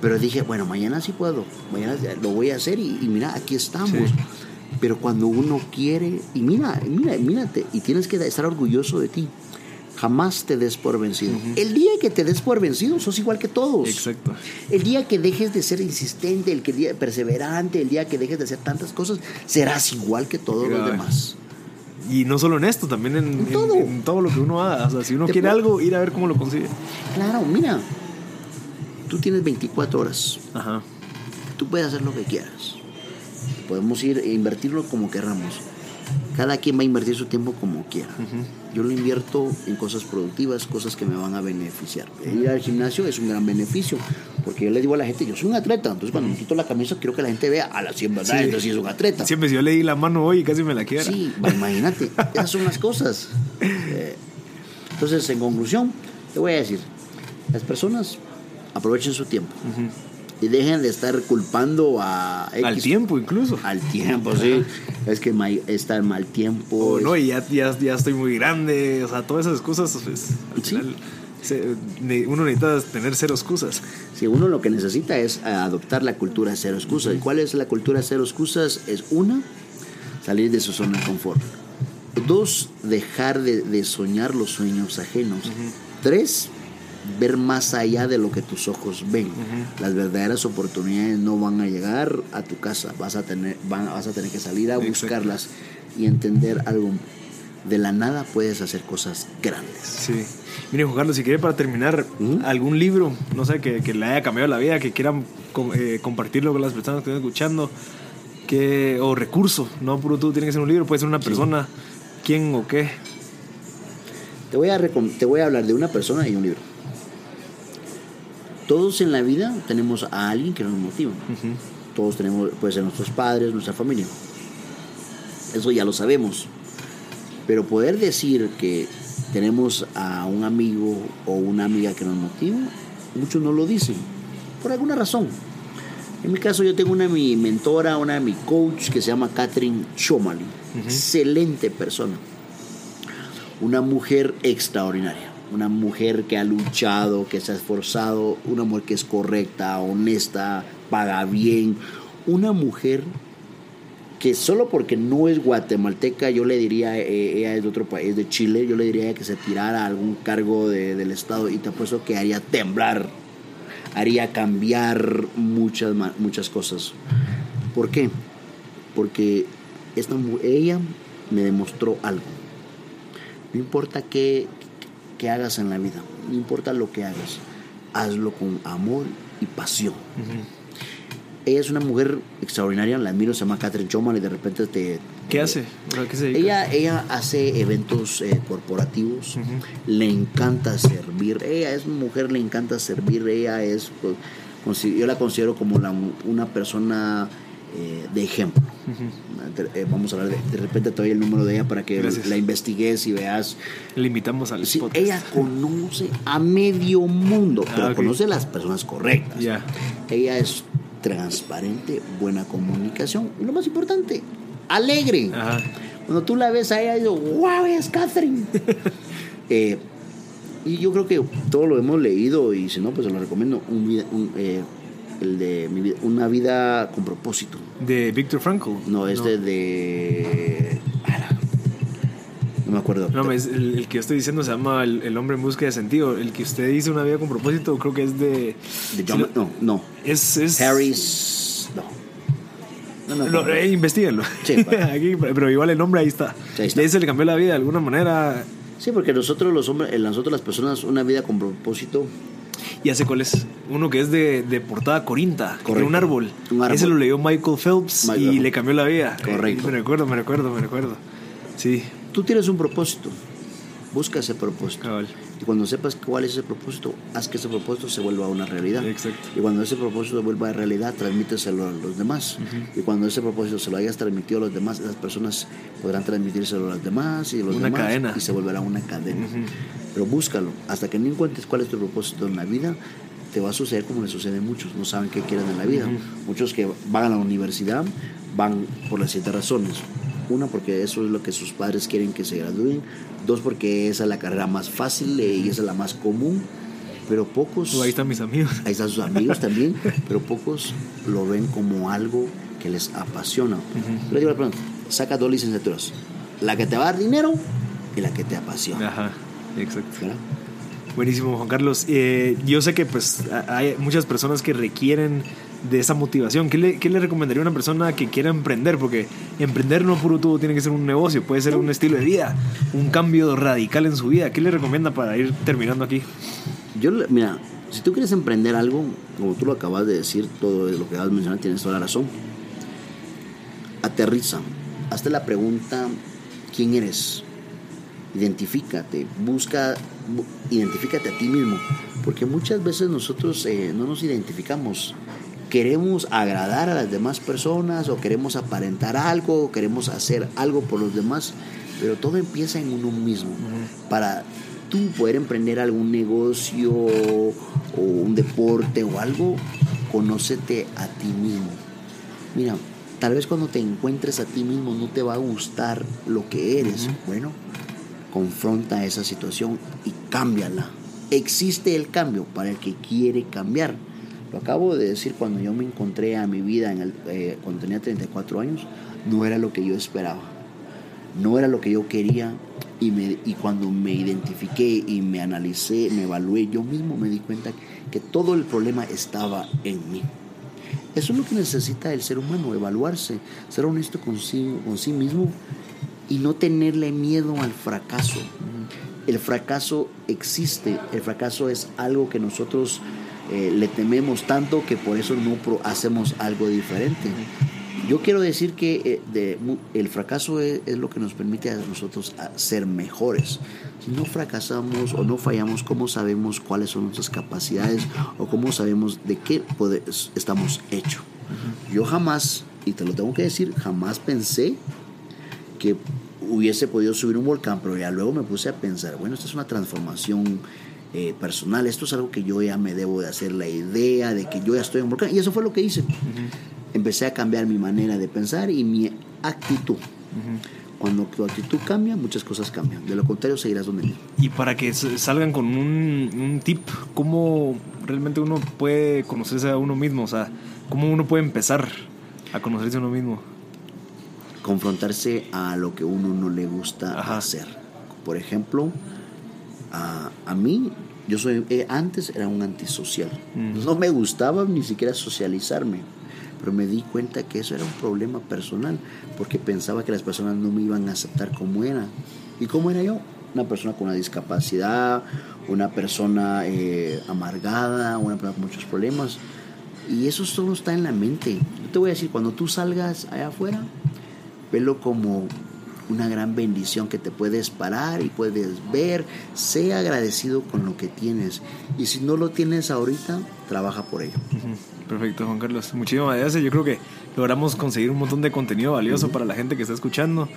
pero dije, bueno, mañana sí puedo, mañana lo voy a hacer y, y mira, aquí estamos. Sí. Pero cuando uno quiere, y mira, mira, mírate, y tienes que estar orgulloso de ti jamás te des por vencido. Uh -huh. El día que te des por vencido, sos igual que todos. Exacto. El día que dejes de ser insistente, el que día perseverante, el día que dejes de hacer tantas cosas, serás igual que todos los demás. Y no solo en esto, también en, En todo. en- en todo lo que uno haga. O sea, si uno quiere puedo- algo, ir a ver cómo lo consigue. Claro, mira, tú tienes 24 horas, Ajá. tú puedes hacer lo que quieras. Podemos ir e invertirlo como queramos. Cada quien va a invertir su tiempo como quiera. Yo lo invierto en cosas productivas, cosas que me van a beneficiar. Ir al gimnasio es un gran beneficio, porque yo le digo a la gente, yo soy un atleta, entonces cuando me quito la camisa quiero que la gente vea a la 100 verdad, Sí. entonces sí es un atleta. Siempre si yo le di la mano hoy y casi me la quiera. Sí, imagínate, esas son las cosas. Eh, Entonces, en conclusión, te voy a decir, las personas aprovechen su tiempo y dejen de estar culpando a Al tiempo incluso. Al tiempo, sí. Es que está el mal tiempo. O es- no, y ya, ya, ya estoy muy grande. O sea, todas esas excusas, pues, al Sí. final, uno necesita tener cero excusas. Si uno lo que necesita es adoptar la cultura cero excusas. ¿Y cuál es la cultura cero excusas? Es una, salir de su zona de confort. Dos, dejar de, de soñar los sueños ajenos. Tres, ver más allá de lo que tus ojos ven. Las verdaderas oportunidades no van a llegar a tu casa. Vas a tener, van- vas a tener que salir a Exacto. buscarlas y entender algo. De la nada puedes hacer cosas grandes. Sí. Mire, Juan Carlos, si quiere para terminar, algún libro, no sé, que, que le haya cambiado la vida, que quieran eh, compartirlo con las personas que están escuchando, que, o recurso, no puro tú, tiene que ser un libro, puede ser una persona, quién o qué. Te voy, a te voy a hablar de una persona y un libro. Todos en la vida tenemos a alguien que nos motiva. Todos tenemos, puede ser nuestros padres, nuestra familia. Eso ya lo sabemos. Pero poder decir que tenemos a un amigo o una amiga que nos motiva, muchos no lo dicen. Por alguna razón. En mi caso yo tengo una de mi mentora, una de mi coach que se llama Catherine Chomali. Excelente persona una mujer extraordinaria, una mujer que ha luchado, que se ha esforzado, una mujer que es correcta, honesta, paga bien, una mujer que solo porque no es guatemalteca, yo le diría, eh, ella es de otro país, de Chile, yo le diría que se tirara a algún cargo de- del Estado y te apuesto que haría temblar, haría cambiar muchas, muchas cosas. ¿Por qué? Porque esta, ella me demostró algo. No importa qué, qué hagas en la vida, no importa lo que hagas, hazlo con amor y pasión. Ella es una mujer extraordinaria, la admiro, se llama Catherine Choman y de repente te... ¿Qué hace? Ella, ella hace eventos eh, corporativos, le encanta servir, ella es mujer, le encanta servir, ella es, pues, yo la considero como la- una persona eh, de ejemplo. Eh, vamos a hablar de, de repente te doy el número de ella para que Gracias. la investigues y veas. Le invitamos al Sí, podcast. ella conoce a medio mundo, pero Ah, ok. conoce a las personas correctas. Ella es transparente, buena comunicación y lo más importante, alegre. Ajá. Cuando tú la ves a ella, digo, wow, es Catherine. Eh, y yo creo que todo lo hemos leído y si no, pues se lo recomiendo. Un un, eh, el de mi vida- Una vida con propósito. De Víctor Frankl. No, este de... ala, No me acuerdo. No, es el, el que yo estoy diciendo se llama el, El hombre en busca de sentido. El que usted dice una vida con propósito, creo que es de. De John- no, no. Es. es Harris... No. No me Lo, acuerdo. eh, investíguenlo. Sí, para- Aquí, pero igual el nombre ahí está. Ahí está. Y ahí se le cambió la vida de alguna manera. Sí, porque nosotros los hombres, eh, nosotros las personas, una vida con propósito, Ya sé cuál es. Uno que es de, de portada corinta. Correcto. un árbol. Un árbol. Ese lo leyó Michael Phelps Michael. y le cambió la vida. Correcto. Eh, me recuerdo, me recuerdo, me recuerdo. Sí, tú tienes un propósito, busca ese propósito. cabal. Y cuando sepas cuál es ese propósito, haz que ese propósito se vuelva una realidad. Exacto. Y cuando ese propósito se vuelva realidad, transmíteselo a los demás. Y cuando ese propósito se lo hayas transmitido a los demás, esas personas podrán transmitírselo a los demás y los Una demás. cadena. Y se volverá una cadena. Pero búscalo. Hasta que no encuentres cuál es tu propósito en la vida, te va a suceder como le sucede a muchos, no saben qué quieren en la vida. Muchos que van a la universidad van por las siete razones. Una, porque eso es lo que sus padres quieren que se gradúen. Dos, porque esa es la carrera más fácil y esa es la más común. Pero pocos... ahí están mis amigos. Ahí están sus amigos también, pero pocos lo ven como algo que les apasiona. Le digo la pregunta, saca dos licenciaturas. La que te va a dar dinero y la que te apasiona. Ajá, exacto. Buenísimo, Juan Carlos. Eh, yo sé que pues hay muchas personas que requieren de esa motivación. ¿Qué le, ¿Qué le, recomendaría a una persona que quiera emprender? Porque emprender no puro todo tiene que ser un negocio, puede ser un estilo de vida, un cambio radical en su vida. ¿Qué le recomienda para ir terminando aquí? Yo, mira, si tú quieres emprender algo, como tú lo acabas de decir, todo lo que acabas de mencionar, tienes toda la razón. Aterriza. Hazte la pregunta, ¿quién eres? Identifícate, busca, identifícate a ti mismo. Porque muchas veces nosotros eh, no nos identificamos queremos agradar a las demás personas o queremos aparentar algo o queremos hacer algo por los demás, pero todo empieza en uno mismo. Para tú poder emprender algún negocio o un deporte o algo, conócete a ti mismo. Mira, tal vez cuando te encuentres a ti mismo no te va a gustar lo que eres. Bueno, confronta esa situación y cámbiala. Existe el cambio para el que quiere cambiar lo acabo de decir cuando yo me encontré a mi vida en el, eh, cuando tenía 34 años, no era lo que yo esperaba. No era lo que yo quería y, me, y cuando me identifiqué y me analicé, me evalué, yo mismo me di cuenta que todo el problema estaba en mí. Eso es lo que necesita el ser humano, evaluarse, ser honesto con sí, con sí mismo y no tenerle miedo al fracaso. El fracaso existe, el fracaso es algo que nosotros eh, le tememos tanto que por eso no hacemos algo diferente. Yo quiero decir que eh, el fracaso es, lo que nos permite a nosotros ser mejores. Si no fracasamos o no fallamos, ¿cómo sabemos cuáles son nuestras capacidades o cómo sabemos de qué estamos hechos? Yo jamás, y te lo tengo que decir, jamás pensé que hubiese podido subir un volcán, pero ya luego me puse a pensar, bueno, esta es una transformación eh, personal. Esto es algo que yo ya me debo de hacer la idea de que yo ya estoy en volcán. Y eso fue lo que hice. Empecé a cambiar mi manera de pensar y mi actitud. Cuando tu actitud cambia, muchas cosas cambian. De lo contrario, seguirás donde mismo. Y para que salgan con un, un tip, ¿cómo realmente uno puede conocerse a uno mismo? O sea, ¿cómo uno puede empezar a conocerse a uno mismo? Confrontarse a lo que uno no le gusta hacer. Por ejemplo, a, a mí, yo soy, eh, antes era un antisocial. Mm. No me gustaba ni siquiera socializarme, pero me di cuenta que eso era un problema personal, porque pensaba que las personas no me iban a aceptar como era. ¿Y cómo era yo? Una persona con una discapacidad, una persona eh, amargada, una persona con muchos problemas. Y eso solo está en la mente. Yo te voy a decir, cuando tú salgas allá afuera, velo como una gran bendición que te puedes parar y puedes ver. Sea agradecido con lo que tienes. Y si no lo tienes ahorita, trabaja por ello. Perfecto, Juan Carlos. Muchísimas gracias. Yo creo que logramos conseguir un montón de contenido valioso para la gente que está escuchando.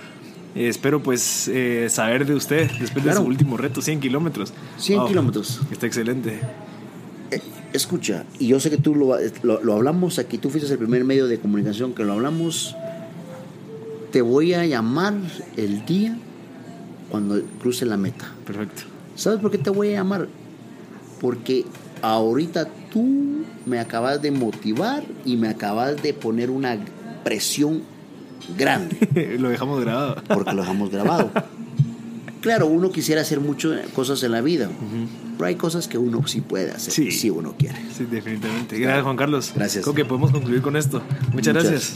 Eh, espero pues eh, saber de usted después de su último reto, 100 kilómetros. 100 kilómetros. Está excelente. Eh, escucha, y yo sé que tú lo, lo, lo, hablamos aquí, tú fuiste el primer medio de comunicación que lo hablamos te voy a llamar el día cuando cruce la meta. Perfecto. ¿Sabes por qué te voy a llamar? Porque ahorita tú me acabas de motivar y me acabas de poner una presión grande. lo dejamos grabado. Porque lo dejamos grabado. claro, uno quisiera hacer muchas cosas en la vida, pero hay cosas que uno sí puede hacer si uno quiere. Sí, definitivamente. Gracias, Juan Carlos. Gracias. Creo que podemos concluir con esto. Muchas. gracias.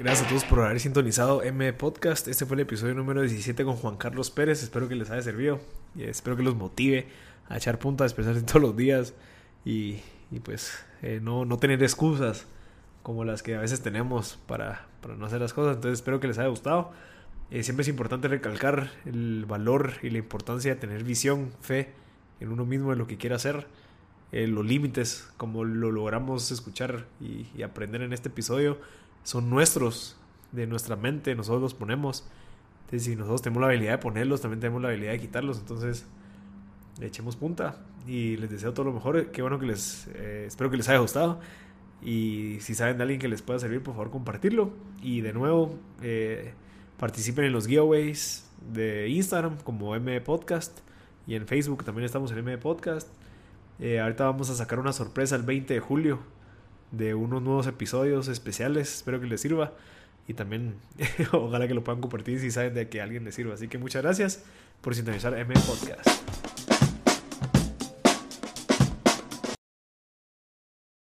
Gracias a todos por haber sintonizado M Podcast. Este fue el episodio número 17 con Juan Carlos Pérez. Espero que les haya servido y espero que los motive a echar punta, a expresarse todos los días y, pues eh, no, no, tener excusas como las que a veces tenemos para, para, no hacer las cosas. Entonces espero que les haya gustado. Eh, siempre es importante recalcar el valor y la importancia de tener visión, fe en uno mismo, en lo que quiere hacer. Eh, los límites, como lo logramos escuchar y, y aprender en este episodio son nuestros, de nuestra mente, nosotros los ponemos. Entonces, si nosotros tenemos la habilidad de ponerlos, también tenemos la habilidad de quitarlos. Entonces, le echemos punta. Y les deseo todo lo mejor. Qué bueno que les... Eh, espero que les haya gustado. Y si saben de alguien que les pueda servir, por favor, compartirlo. Y de nuevo, eh, participen en los giveaways de Instagram como M Podcast. Y en Facebook también estamos en M Podcast. Eh, ahorita vamos a sacar una sorpresa el 20 de julio de unos nuevos episodios especiales. Espero que les sirva. Y también ojalá que lo puedan compartir si saben de que alguien les sirva. Así que muchas gracias por sintonizar M Podcast.